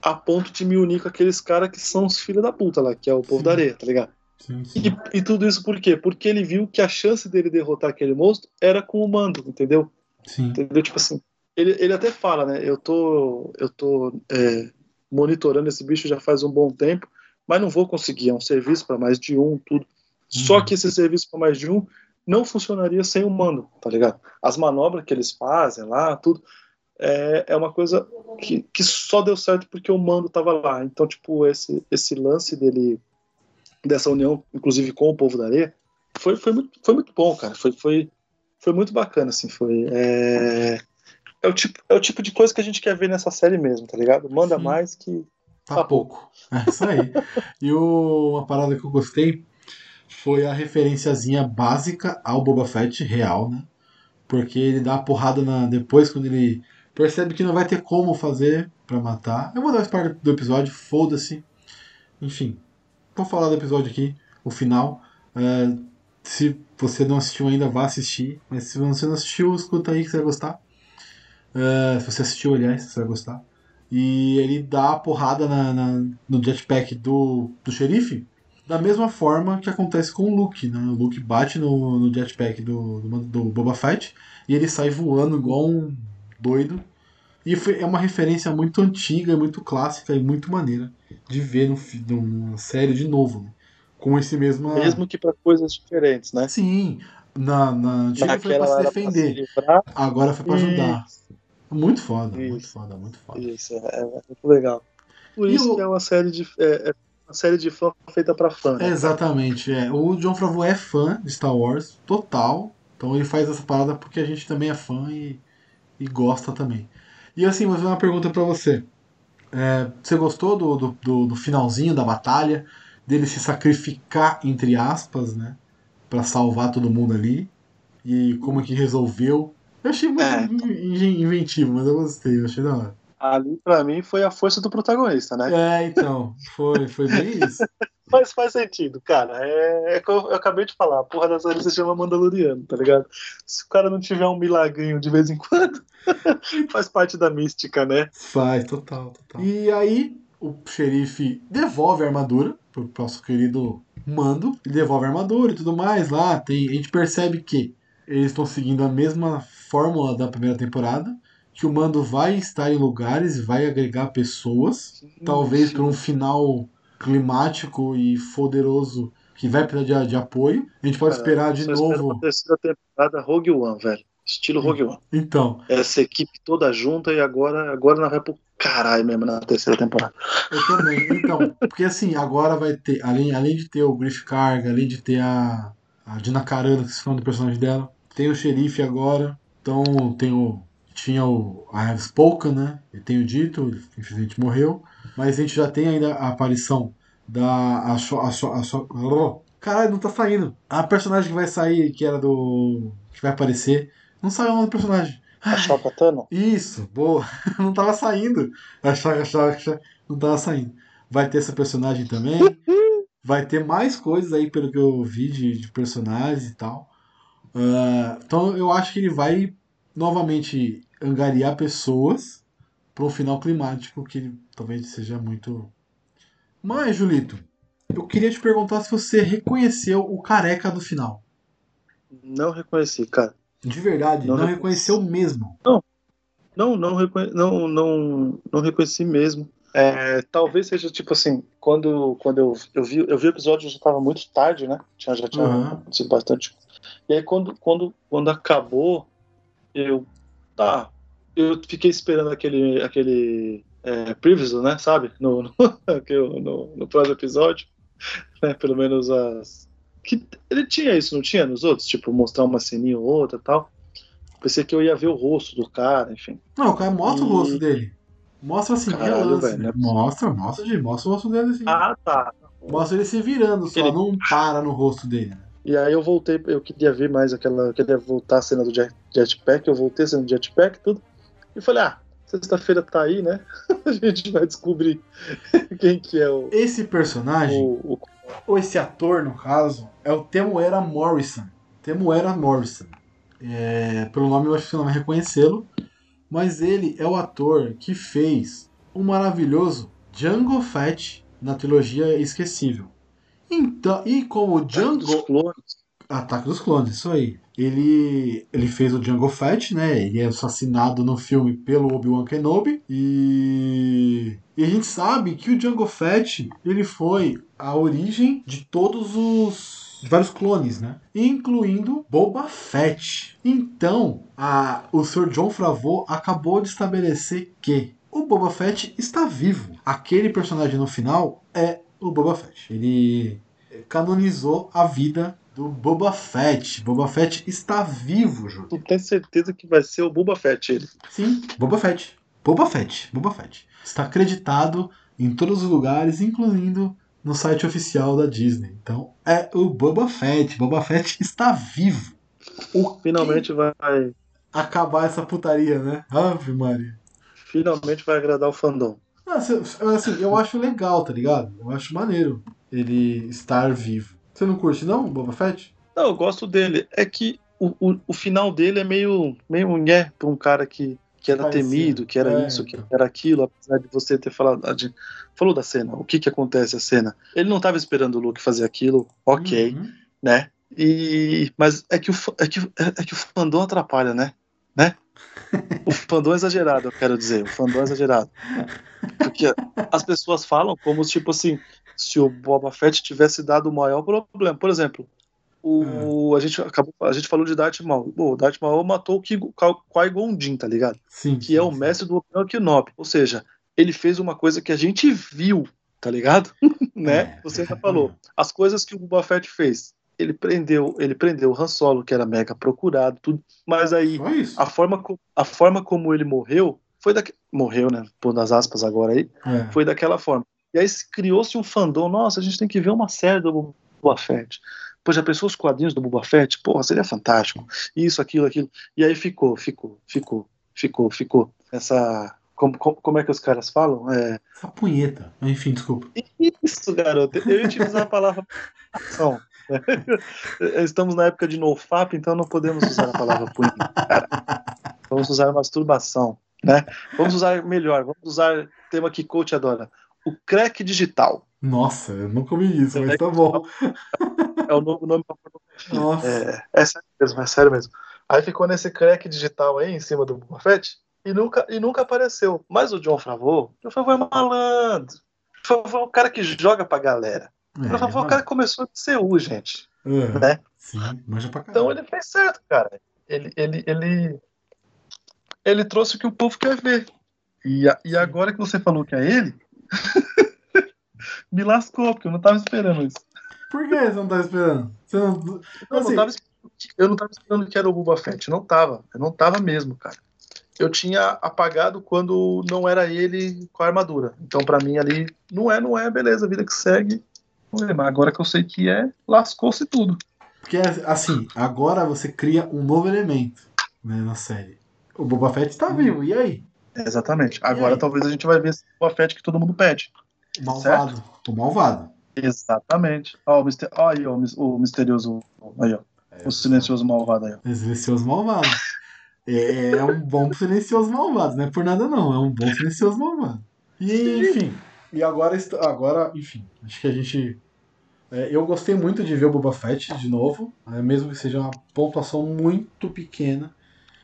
a ponto de me unir com aqueles caras que são os filhos da puta lá, que é o povo Sim. da areia, tá ligado? Sim, sim. E, e tudo isso por quê? Porque ele viu que a chance dele derrotar aquele monstro era com o mando, entendeu? Sim. Entendeu? Tipo assim, ele, ele até fala, né? Eu tô, eu tô é, monitorando esse bicho já faz um bom tempo, mas não vou conseguir. É um serviço para mais de um, tudo. Só Uhum. que esse serviço para mais de um não funcionaria sem o mando, tá ligado? As manobras que eles fazem lá, tudo, é, é uma coisa que, que só deu certo porque o mando tava lá. Então, tipo, esse, esse lance dele, dessa união, inclusive com o povo da areia, foi, foi, muito, foi muito bom, cara. Foi, foi, foi muito bacana, assim. Foi, é, é, o tipo, é o tipo de coisa que a gente quer ver nessa série mesmo, tá ligado? Manda Sim. mais que. Tá Tá pouco. É isso aí. e o- uma parada que eu gostei foi a referenciazinha básica ao Boba Fett real, né? Porque ele dá uma porrada na, depois quando ele percebe que não vai ter como fazer pra matar. Eu vou dar spoiler do episódio, foda-se. Enfim, vou falar do episódio aqui, o final. É, se você não assistiu ainda, vá assistir. Mas se você não assistiu, escuta aí que você vai gostar. É, se você assistiu, aliás, você vai gostar. E ele dá a porrada na, na- no jetpack do, do xerife da mesma forma que acontece com o Luke. Né? O Luke bate no, no jetpack do, do, do Boba Fett e ele sai voando igual um doido. E foi, é uma referência muito antiga, muito clássica e muito maneira de ver fi- numa série de novo. né? Com esse mesmo. Mesmo que para coisas diferentes, né? Sim, na, na antiga foi pra se era pra se defender, agora foi pra ajudar. Muito foda, muito Isso. foda, muito foda. Isso, é, é muito legal. Por E isso o- que é uma série de é, é uma série de fã feita para fã. né? Exatamente, é. O John Favreau é fã de Star Wars, total. Então ele faz essa parada porque a gente também é fã e, e gosta também. E assim, vou fazer uma pergunta pra você. É, você gostou do, do, do- do finalzinho da batalha? Dele se sacrificar, entre aspas, né? Pra salvar todo mundo ali? E como que resolveu? Eu achei muito É. in- in- inventivo, mas eu gostei, eu achei da hora. Ali para mim foi a força do protagonista, né? É, então, foi, foi bem isso. Mas faz sentido, cara. É, é que eu, eu acabei de falar, a porra da série se chama Mandaloriano, tá ligado? Se o cara não tiver um milagrinho de vez em quando, faz parte da mística, né? Faz, total, total. E aí, o xerife devolve a armadura pro nosso querido Mando. Ele devolve a armadura e tudo mais lá. Tem, a gente percebe que eles estão seguindo a mesma fórmula da primeira temporada. Que o Mando vai estar em lugares e vai agregar pessoas. Talvez para um final climático e poderoso que vai precisar de, de apoio. A gente pode esperar de novo. uma terceira temporada Rogue One, velho. Estilo Rogue One. Então, Essa equipe toda junta e agora, agora nós vai pro caralho mesmo na terceira temporada. Eu também. Então, porque assim, agora vai ter, além, além de ter o Griff Carga, além de ter a, a Dina Carano, que se chama do personagem dela, tem o xerife agora, então tem o. Tinha o. I have spoken, né? E tem o dito, infelizmente morreu. Mas a gente já tem ainda a aparição da. A, Sho- a, Sho- a, oh, Caralho, não tá saindo. A personagem que vai sair, que era do. que vai aparecer. Não saiu o nome do personagem. A Shaka Tano? Isso, boa. Não tava saindo. Achava que não tava saindo. Vai ter essa personagem também. Vai ter mais coisas aí, pelo que eu vi, de, de personagens e tal. Ah, então eu acho que ele vai novamente angariar pessoas para um final climático que talvez seja muito. Mas, Julito, eu queria te perguntar se você reconheceu o careca do final. Não reconheci, cara. De verdade, não, não reconheceu mesmo. Não, não, não, reconhe... não, não, não reconheci mesmo. É, talvez seja tipo assim, quando, quando eu, eu, vi, eu vi o episódio já estava muito tarde, né? Tinha, já tinha uhum. acontecido bastante. E aí quando, quando, quando acabou, eu. Tá. Eu fiquei esperando aquele, aquele é, preview, né? Sabe? No, no, no, no próximo episódio. Né, pelo menos as. Que, ele tinha isso, não tinha nos outros? Tipo, mostrar uma ceninha ou outra tal. Pensei que eu ia ver o rosto do cara, enfim. Não, o cara mostra e... o rosto dele. Mostra assim, Caralho, velho, né? Mostra, mostra, de, mostra o rosto dele assim. Ah, tá. Mostra ele se virando, só ele... não para no rosto dele. Né? E aí eu voltei, eu queria ver mais aquela. Eu queria voltar a cena do jet, jetpack, eu voltei a cena do jetpack e tudo. E falei, ah, sexta-feira tá aí, né? a gente vai descobrir quem que é o. Esse personagem, o, o... ou esse ator, no caso, é o Temuera Morrison. Temuera Morrison. É, pelo nome eu acho que você não vai reconhecê-lo mas ele é o ator que fez o maravilhoso Django Fett na trilogia Esquecível. Então, e como Django Ataque dos Clones, Ataque dos Clones, isso aí. Ele, ele fez o Django Fett, né? Ele é assassinado no filme pelo Obi-Wan Kenobi e... e a gente sabe que o Django Fett ele foi a origem de todos os de vários clones, né? Incluindo Boba Fett. Então, a, o Sr. John Favreau acabou de estabelecer que o Boba Fett está vivo. Aquele personagem no final é o Boba Fett. Ele canonizou a vida do Boba Fett. Boba Fett está vivo, Júlio. Tu tem certeza que vai ser o Boba Fett ele? Sim, Boba Fett. Boba Fett. Boba Fett. Está acreditado em todos os lugares, incluindo no site oficial da Disney. Então é o Boba Fett. Boba Fett está vivo. O Finalmente vai acabar essa putaria, né? Ave Maria. Finalmente vai agradar o fandom. Assim, assim, eu acho legal, tá ligado? Eu acho maneiro ele estar vivo. Você não curte, não, Boba Fett? Não, eu gosto dele. É que o, o, o final dele é meio, meio nhé pra um cara que que era temido, que era é, isso, que então. era aquilo, apesar de você ter falado, de, falou da cena, o que que acontece a cena. Ele não estava esperando o Luke fazer aquilo, ok, uhum. né? E mas é que o é que é que o fandom atrapalha, né? Né? O fandom é exagerado, eu quero dizer, o fandom é exagerado. Porque as pessoas falam como tipo assim, se o Boba Fett tivesse dado o maior problema. Por exemplo, o, é. a, gente acabou, a gente falou de Darth Maul. o Darth Maul matou o Qui-Gon Jinn, tá ligado? Sim, que sim, é o mestre do Obi-Wan Kenobi. Ou seja, ele fez uma coisa que a gente viu, tá ligado? né? É. Você já falou. As coisas que o Boba Fett fez. Ele prendeu, ele prendeu o Han Solo, que era mega procurado, tudo. Mas aí, a forma, a forma como ele morreu foi daquele. Morreu, né? Por das aspas agora aí. É. Foi daquela forma. E aí criou-se um fandom. Nossa, a gente tem que ver uma série do Boba Fett. Pô, já pensou os quadrinhos do Boba Fett? Porra, seria fantástico. Isso, aquilo, aquilo. E aí ficou, ficou, ficou, ficou, ficou. Essa. Como, como, é que os caras falam? É... Essa punheta. Enfim, desculpa. Isso, garoto. Eu ia utilizar a palavra ação. Estamos na época de nofap, então não podemos usar a palavra punheta. Cara. Vamos usar masturbação. Né? Vamos usar melhor, vamos usar tema que coach adora. O crack digital. Nossa, eu nunca vi isso, mas tá bom. É o novo nome pra Nossa. É, é sério mesmo, é sério mesmo. Aí ficou nesse crack digital aí em cima do Boba Fett e nunca, e nunca apareceu. Mas o John Favreau, John Favreau é malandro. John Favreau é o cara que joga pra galera. É, John Favreau é o cara que começou de CU, gente. É, né? Sim, manja pra caralho. Então ele fez certo, cara. Ele, ele, ele, ele trouxe o que o povo quer ver. E, e agora que você falou que é ele, me lascou, porque eu não tava esperando isso. Por que você não tava esperando? Você não... Assim... não tava, eu não tava esperando que era o Boba Fett. Não tava. Eu não tava mesmo, cara. Eu tinha apagado quando não era ele com a armadura. Então, para mim, ali, não é, não é, beleza, vida que segue. Mas agora que eu sei que é, lascou-se tudo. Porque, assim, agora você cria um novo elemento né, na série. O Boba Fett tá vivo, e aí? Exatamente. Agora talvez a gente vai ver esse Boba Fett que todo mundo pede. O malvado. Certo? O malvado. Exatamente. Ó, o, mister... ó, aí, ó, o misterioso. Aí, ó. É, o silencioso malvado aí, ó. O silencioso malvado. é, é um bom silencioso malvado, não é por nada não, é um bom silencioso malvado. E enfim, e agora, agora enfim, acho que a gente É, eu gostei muito de ver o Boba Fett de novo, né, mesmo que seja uma pontuação muito pequena.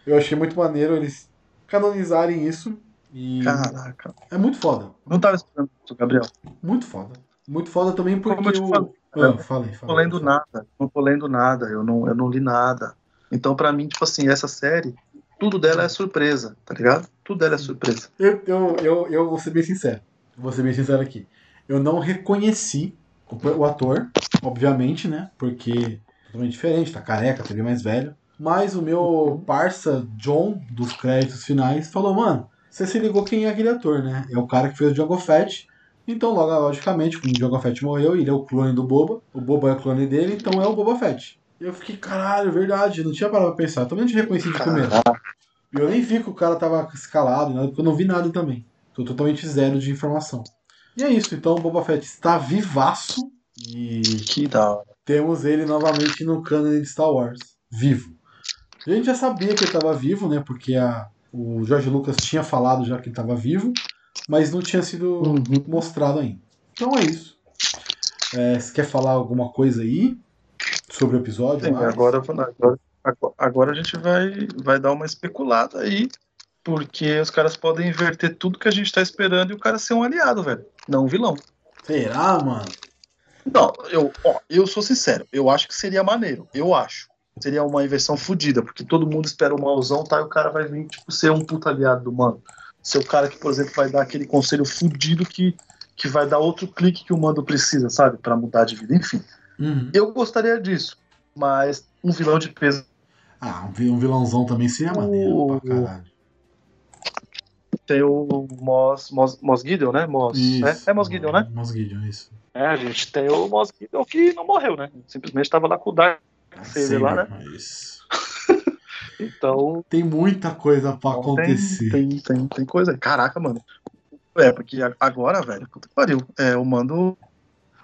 Eu achei muito maneiro eles canonizarem isso. E Caraca. é muito foda. Não tava esperando isso, Gabriel. Muito foda. Muito foda também porque Como eu te o. falei, Ah, eu falei, Não tô falei. lendo nada. Não tô lendo nada. Eu não, eu não li nada. Então, pra mim, tipo assim, essa série, tudo dela é surpresa, tá ligado? Tudo dela é surpresa. Eu, eu, eu, eu vou ser bem sincero. Vou ser bem sincero aqui. Eu não reconheci o, o ator, obviamente, né? Porque é totalmente diferente, tá careca, tá bem mais velho. Mas o meu parça, John, dos créditos finais, falou, mano, você se ligou quem é aquele ator, né? É o cara que fez o Django Fett. Então, logo, logicamente, como o Django Fett morreu, ele é o clone do Boba. O Boba é o clone dele, então é o Boba Fett. E eu fiquei, caralho, verdade, não tinha parado pra pensar. Eu também não tinha reconhecido de. E eu nem vi que o cara tava escalado, nada, porque eu não vi nada também. Tô totalmente zero de informação. E é isso, então o Boba Fett está vivaço e Que da hora. temos ele novamente no cânone de Star Wars, vivo. A gente já sabia que ele estava vivo, né? Porque a, o George Lucas tinha falado já que ele estava vivo, mas não tinha sido Uhum. mostrado ainda. Então é isso. É, você quer falar alguma coisa aí sobre o episódio? Sim, mais? agora, agora, agora a gente vai, vai dar uma especulada aí, porque os caras podem inverter tudo que a gente tá esperando e o cara ser um aliado, velho. Não um vilão. Será, mano? Não, eu, ó, eu sou sincero, eu acho que seria maneiro, eu acho. Seria uma inversão fodida, porque todo mundo espera o mauzão, tá? E o cara vai vir, tipo, ser um puta aliado do mano. Ser o cara que, por exemplo, vai dar aquele conselho fudido que, que vai dar outro clique que o mando precisa, sabe? Pra mudar de vida. Enfim, Uhum. eu gostaria disso, mas um vilão de peso. Ah, um vi- um vilãozão também seria maneiro pra caralho. Tem o Mos, Mos, Mos Gideon, né? Mos, Isso. é, é Mos Gideon, né? Mos Gideon, isso. É, a gente tem o Mos Gideon que não morreu, né? Simplesmente tava lá com o Vader lá, né? Isso. Então, Tem muita coisa pra Então acontecer. Tem, tem, tem, tem coisa aí. Caraca, mano. É, porque agora, velho, puta que pariu. É, o mando.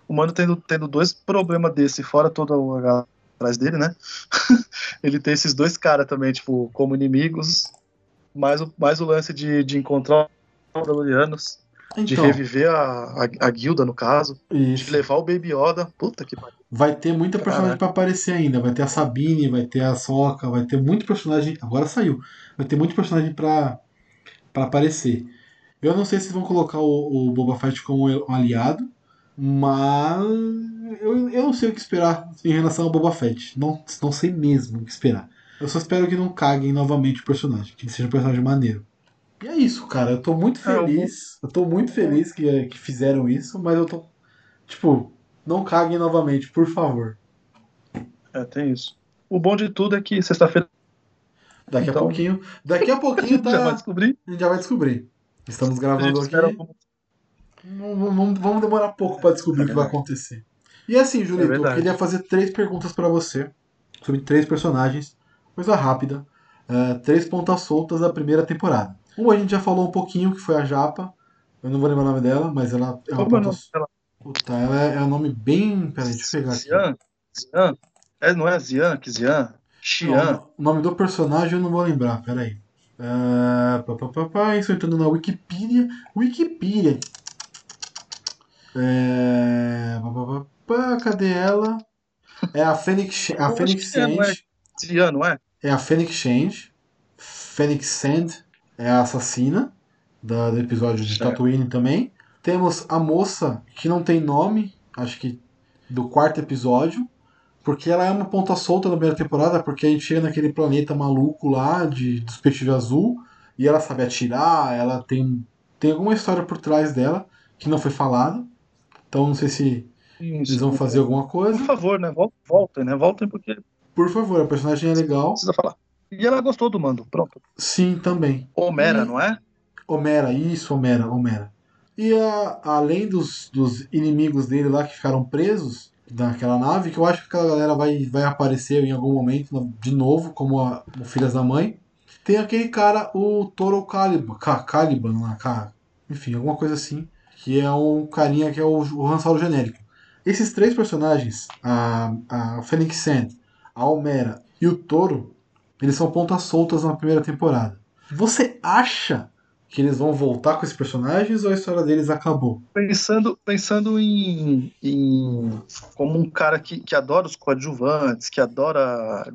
O mando tendo, tendo dois problemas desse, fora toda a galera atrás dele, né? Ele tem esses dois caras também, tipo, como inimigos. Mais o, mais o lance de, de encontrar os Mandalorianos, de Então, reviver a, a, a guilda, no caso, de isso. levar o Baby Yoda. Puta que pariu. Vai ter muita personagem pra aparecer ainda. Vai ter a Sabine, vai ter a Soca, vai ter muito personagem. Agora saiu. Vai ter muito personagem pra, pra aparecer. Eu não sei se vão colocar o, o Boba Fett como um aliado, mas eu, eu não sei o que esperar em relação ao Boba Fett. Não, não sei mesmo o que esperar. Eu só espero que não caguem novamente o personagem, que ele seja um personagem maneiro. E é isso, cara. Eu tô muito É, feliz. Eu tô muito feliz que, que fizeram isso, mas eu tô. Tipo, não caguem novamente, por favor. É, tem isso. O bom de tudo é que sexta-feira Daqui a Então- pouquinho. Daqui a pouquinho já vai tá, descobrir. a gente já vai descobrir. Estamos A gravando aqui. Vamos, vamos- demorar pouco pra descobrir o que vai acontecer. E assim, Julito, eu verdade. queria fazer três perguntas pra você sobre três personagens. Coisa rápida. é, três pontas soltas da primeira temporada. Uma a gente já falou um pouquinho, que foi a Japa. Eu não vou lembrar o nome dela, mas ela é uma Como é ponta nome dela? Puta, ela é, é um nome bem. Peraí, deixa eu pegar aqui. Zian? Zian? É, não é Zian, que Zian? Xian? Não, o nome do personagem eu não vou lembrar, peraí. Uh, pá, pá, pá, pá, isso entrando na Wikipedia. Wikipedia. É, pá, pá, pá, cadê ela? É a Phoenix, a acho que é, não é? Sand. Zian, não é? É a Phoenix Change. Phoenix Sand é a assassina da- do episódio de. Tatooine também. Temos a moça que não tem nome, acho que do quarto episódio, porque ela é uma ponta solta na primeira temporada, porque a gente chega naquele planeta maluco lá de dos peixes azul e ela sabe atirar, ela tem tem alguma história por trás dela que não foi falada. Então não sei se eles vão fazer alguma Por coisa. favor, né? Vol- Voltem, né? Voltem porque Por favor, a personagem é legal. precisa falar. E ela gostou do mando. Pronto. Sim, também. Homera, E- não é? Homera, isso, Homera, Homera. E a- além dos, dos inimigos dele lá que ficaram presos naquela nave, que eu acho que aquela galera vai, vai aparecer em algum momento de novo, como, a, como Filhas da Mãe. Tem aquele cara, o Toro Caliban, Ca- Caliban enfim, alguma coisa assim, que é um carinha que é o, o Han Solo genérico. Esses três personagens, a, a Phoenix Sand, a Homera e o Toro, eles são pontas soltas na primeira temporada. Você acha Que eles vão voltar com esses personagens ou a história deles acabou? Pensando, pensando em, em como um cara que, que adora os coadjuvantes, que adora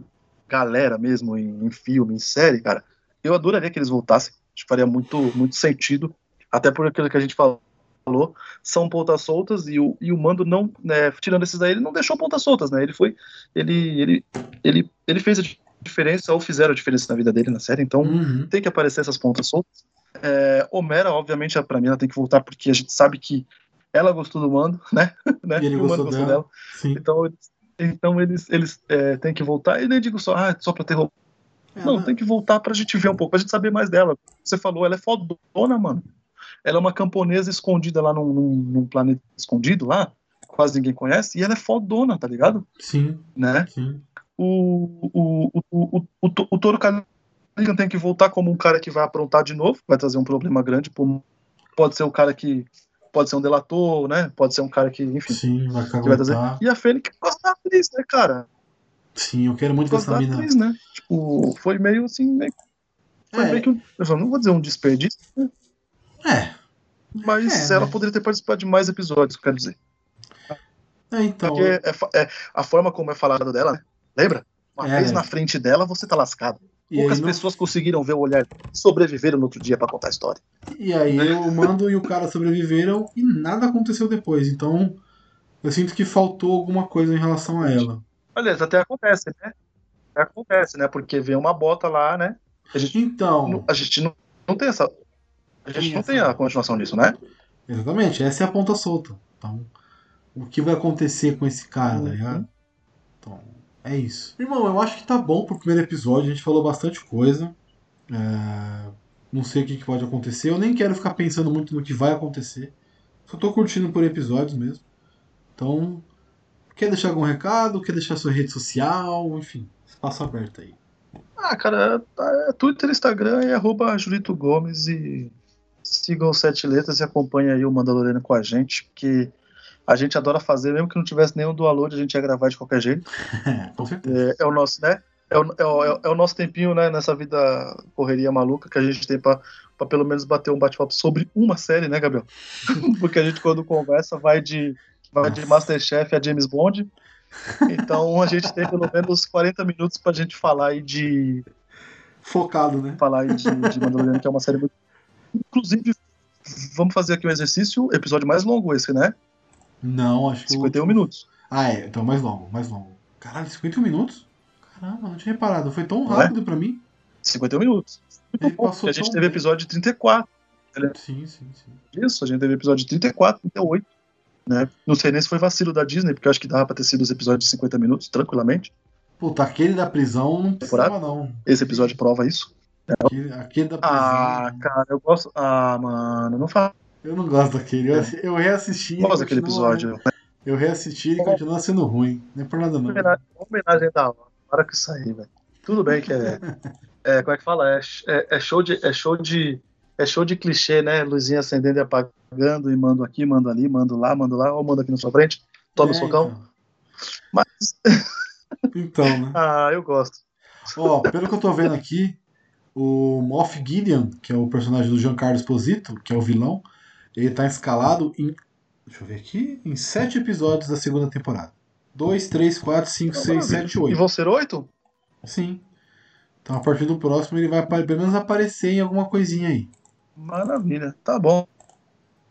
galera mesmo em, em filme, em série, cara, eu adoraria que eles voltassem. Acho que faria muito, muito sentido. Até por aquilo que a gente falou, são pontas soltas e o, e o Mando não, né, tirando esses daí, ele não deixou pontas soltas, né? Ele foi, ele, ele, ele, ele fez a diferença ou fizeram a diferença na vida dele na série, então Uhum. tem que aparecer essas pontas soltas. É, Homera, obviamente, pra mim ela tem que voltar porque a gente sabe que ela gostou do Mando, né? né? E ele o Mando gostou dela. Sim. Então, eles- então eles, eles é, têm que voltar. E nem digo só, ah, só pra ter roupa. Não, tem que voltar pra gente ver um pouco, pra gente saber mais dela. Você falou, ela é fodona, mano. Ela é uma camponesa escondida lá num, num- num planeta escondido lá, quase ninguém conhece, e ela é fodona, tá ligado? Sim, Né? sim. O, o, o, o, o, o, o Caligan tem que voltar como um cara que vai aprontar de novo, vai trazer um problema grande. Pode ser o cara que. Pode ser um delator, né? Pode ser um cara que, enfim, Sim, vai que vai trazer. E a Fênix gosta da atriz, né, cara? Sim, eu quero muito ver Gosta essa da mina. atriz, né? Tipo, foi meio assim, meio, foi É. meio que um, eu não vou dizer um desperdício, né? É, mas É, ela né? poderia ter participado de mais episódios, quero dizer. é então. Porque é, é a forma como é falado dela, né? Lembra? Uma É. vez na frente dela, você tá lascado. E Poucas aí, não- pessoas conseguiram ver o olhar, sobreviveram no outro dia pra contar a história. e aí o Mando e o cara sobreviveram e nada aconteceu depois. Então, eu sinto que faltou alguma coisa em relação a ela. Aliás, até acontece, né? Até acontece, né? Porque vem uma bota lá, né? A gente, Então, não, a gente não, não tem essa. A gente não essa- tem a continuação disso, né? exatamente, essa é a ponta solta. Então, o que vai acontecer com esse cara, tá Uhum. ligado? Então, é isso. Irmão, eu acho que tá bom pro primeiro episódio. A gente falou bastante coisa. É, Não sei o que, que pode acontecer. Eu nem quero ficar pensando muito no que vai acontecer. Só tô curtindo por episódios mesmo. Então, quer deixar algum recado? Quer deixar sua rede social? Enfim, espaço aberto aí. Ah, cara, é Twitter, Instagram e arroba Julito Gomes e sigam sete letras e acompanhem aí o Mandaloriano com a gente, porque a gente adora fazer, mesmo que não tivesse nenhum download, a gente ia gravar de qualquer jeito. É, com certeza. É, é o nosso, né? É o, é, o, é o- é o nosso tempinho, né, nessa vida correria maluca que a gente tem pra, pra pelo menos bater um bate-papo sobre uma série, né, Gabriel? Porque a gente, quando conversa, vai de, vai de. Masterchef a James Bond. Então a gente tem pelo menos 40 minutos pra gente falar aí de, Focado, né? falar aí de, de Mandaloriano, que é uma série muito. Inclusive, vamos fazer aqui um exercício, episódio mais longo esse, né? Não, acho que. o 51 último- minutos. Ah, é, então mais longo, mais longo. Caralho, 51 minutos? Caramba, não tinha reparado. Foi tão é? rápido pra mim. 51 minutos. Ele passou a gente teve bem. episódio de 34 Sim, sim, sim. disso, a gente teve episódio de 34, 38. Né? Não sei nem se foi vacilo da Disney, porque eu acho que dava pra ter sido os episódios de 50 minutos, tranquilamente. Puta, aquele da prisão não precisava, não. Esse episódio prova isso. Aquele, aquele da prisão. Ah, cara, eu gosto. Ah, mano, não fala Eu não gosto daquele. Eu, eu reassisti. ele gosto daquele episódio. Eu reassisti e continua sendo ruim. Não é por nada, não. Homenagem, homenagem da hora. Isso aí, velho. Tudo bem que é. é como é que fala? É, é- é show de. É show de. É show de clichê, né? Luzinha acendendo e apagando, e mando aqui, mando ali, mando lá, mando lá, ou mando aqui na sua frente, toma o É, socão. Então, Mas, Então, né? ah, eu gosto. Ó, pelo que eu tô vendo aqui, o Moff Gideon, que é o personagem do Giancarlo Esposito, que é o vilão, ele tá escalado em. Deixa eu ver aqui. Em sete episódios da segunda temporada. 2, 3, 4, 5, 6, 7, E 8. vão ser oito? Sim. Então a partir do próximo ele vai pelo menos aparecer em alguma coisinha aí. Maravilha, tá bom.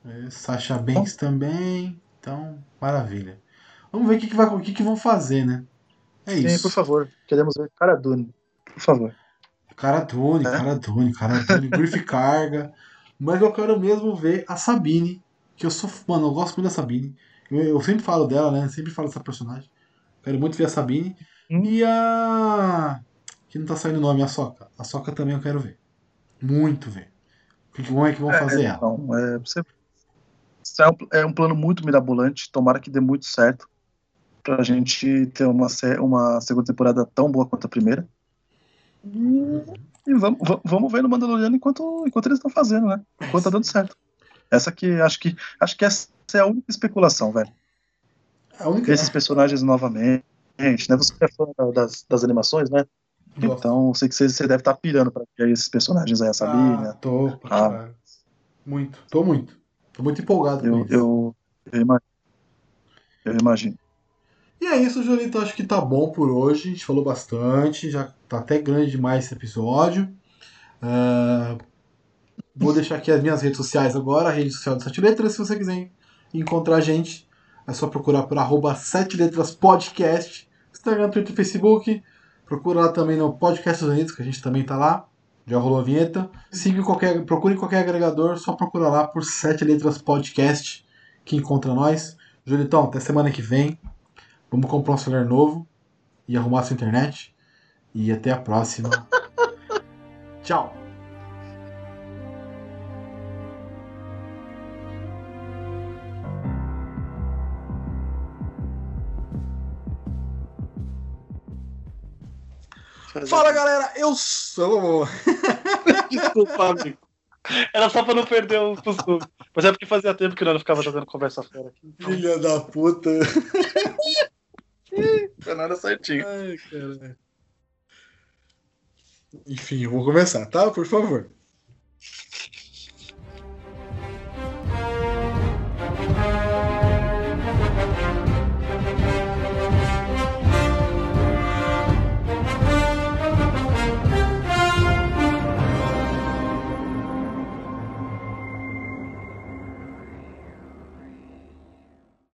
É, Sasha Banks também. Então, maravilha. Vamos ver o que, que, vai, o que, que vão fazer, né? É Sim, isso. por favor. Queremos ver cara Dune. Por favor. Cara Dune, É? cara Dune, cara Dune, Griff Carga. Mas eu quero mesmo ver a Sabine. Que eu sou. Mano, eu gosto muito da Sabine. Eu, eu sempre falo dela, né? Sempre falo dessa personagem. Quero muito ver a Sabine. Hum. E a. Que não tá saindo o nome, a Soca. A Soca também eu quero ver. Muito ver. O que, que- como é que vão fazer ela? Então, é, você, é, um, é um plano muito mirabolante. Tomara que dê muito certo. Pra gente ter uma, uma segunda temporada tão boa quanto a primeira. E, e vamos, va- vamos ver no Mandaloriano enquanto, enquanto eles estão fazendo, né? Enquanto tá dando certo. Essa aqui, acho que, acho que essa é a única especulação, velho. A única. Esses personagens novamente, né? Você é fã das, das animações, né? Gosto. Então, sei que você, você deve estar pirando pra ver esses personagens aí, essa Ah, linha. tô, pra Ah. Muito, tô muito. Tô muito empolgado com Eu, isso. eu, eu imagino. Eu imagino. E é isso, Julito. Acho que tá bom por hoje. A gente falou bastante. Já tá até grande demais esse episódio. Ah, vou deixar aqui as minhas redes sociais agora. A rede social do Sete Letras. Se você quiser encontrar a gente, é só procurar por arroba Sete Letras Podcast. Instagram, Twitter, Facebook. Procura lá também no Podcast Unidos, que a gente também tá lá. Já rolou a vinheta. Siga qualquer, procure em qualquer agregador. Só procura lá por Sete Letras Podcast que encontra nós. Julitão, até semana que vem. Vamos comprar um celular novo e arrumar sua internet. E até a próxima. Tchau. Fala galera, eu sou. Desculpa, amigo. Era só pra não perder o costume. Mas é porque fazia tempo que nós não ficava jogando conversa fora aqui. Então, Filha da puta. não era certinho. Ai, cara. Enfim, eu vou começar, tá? Por favor.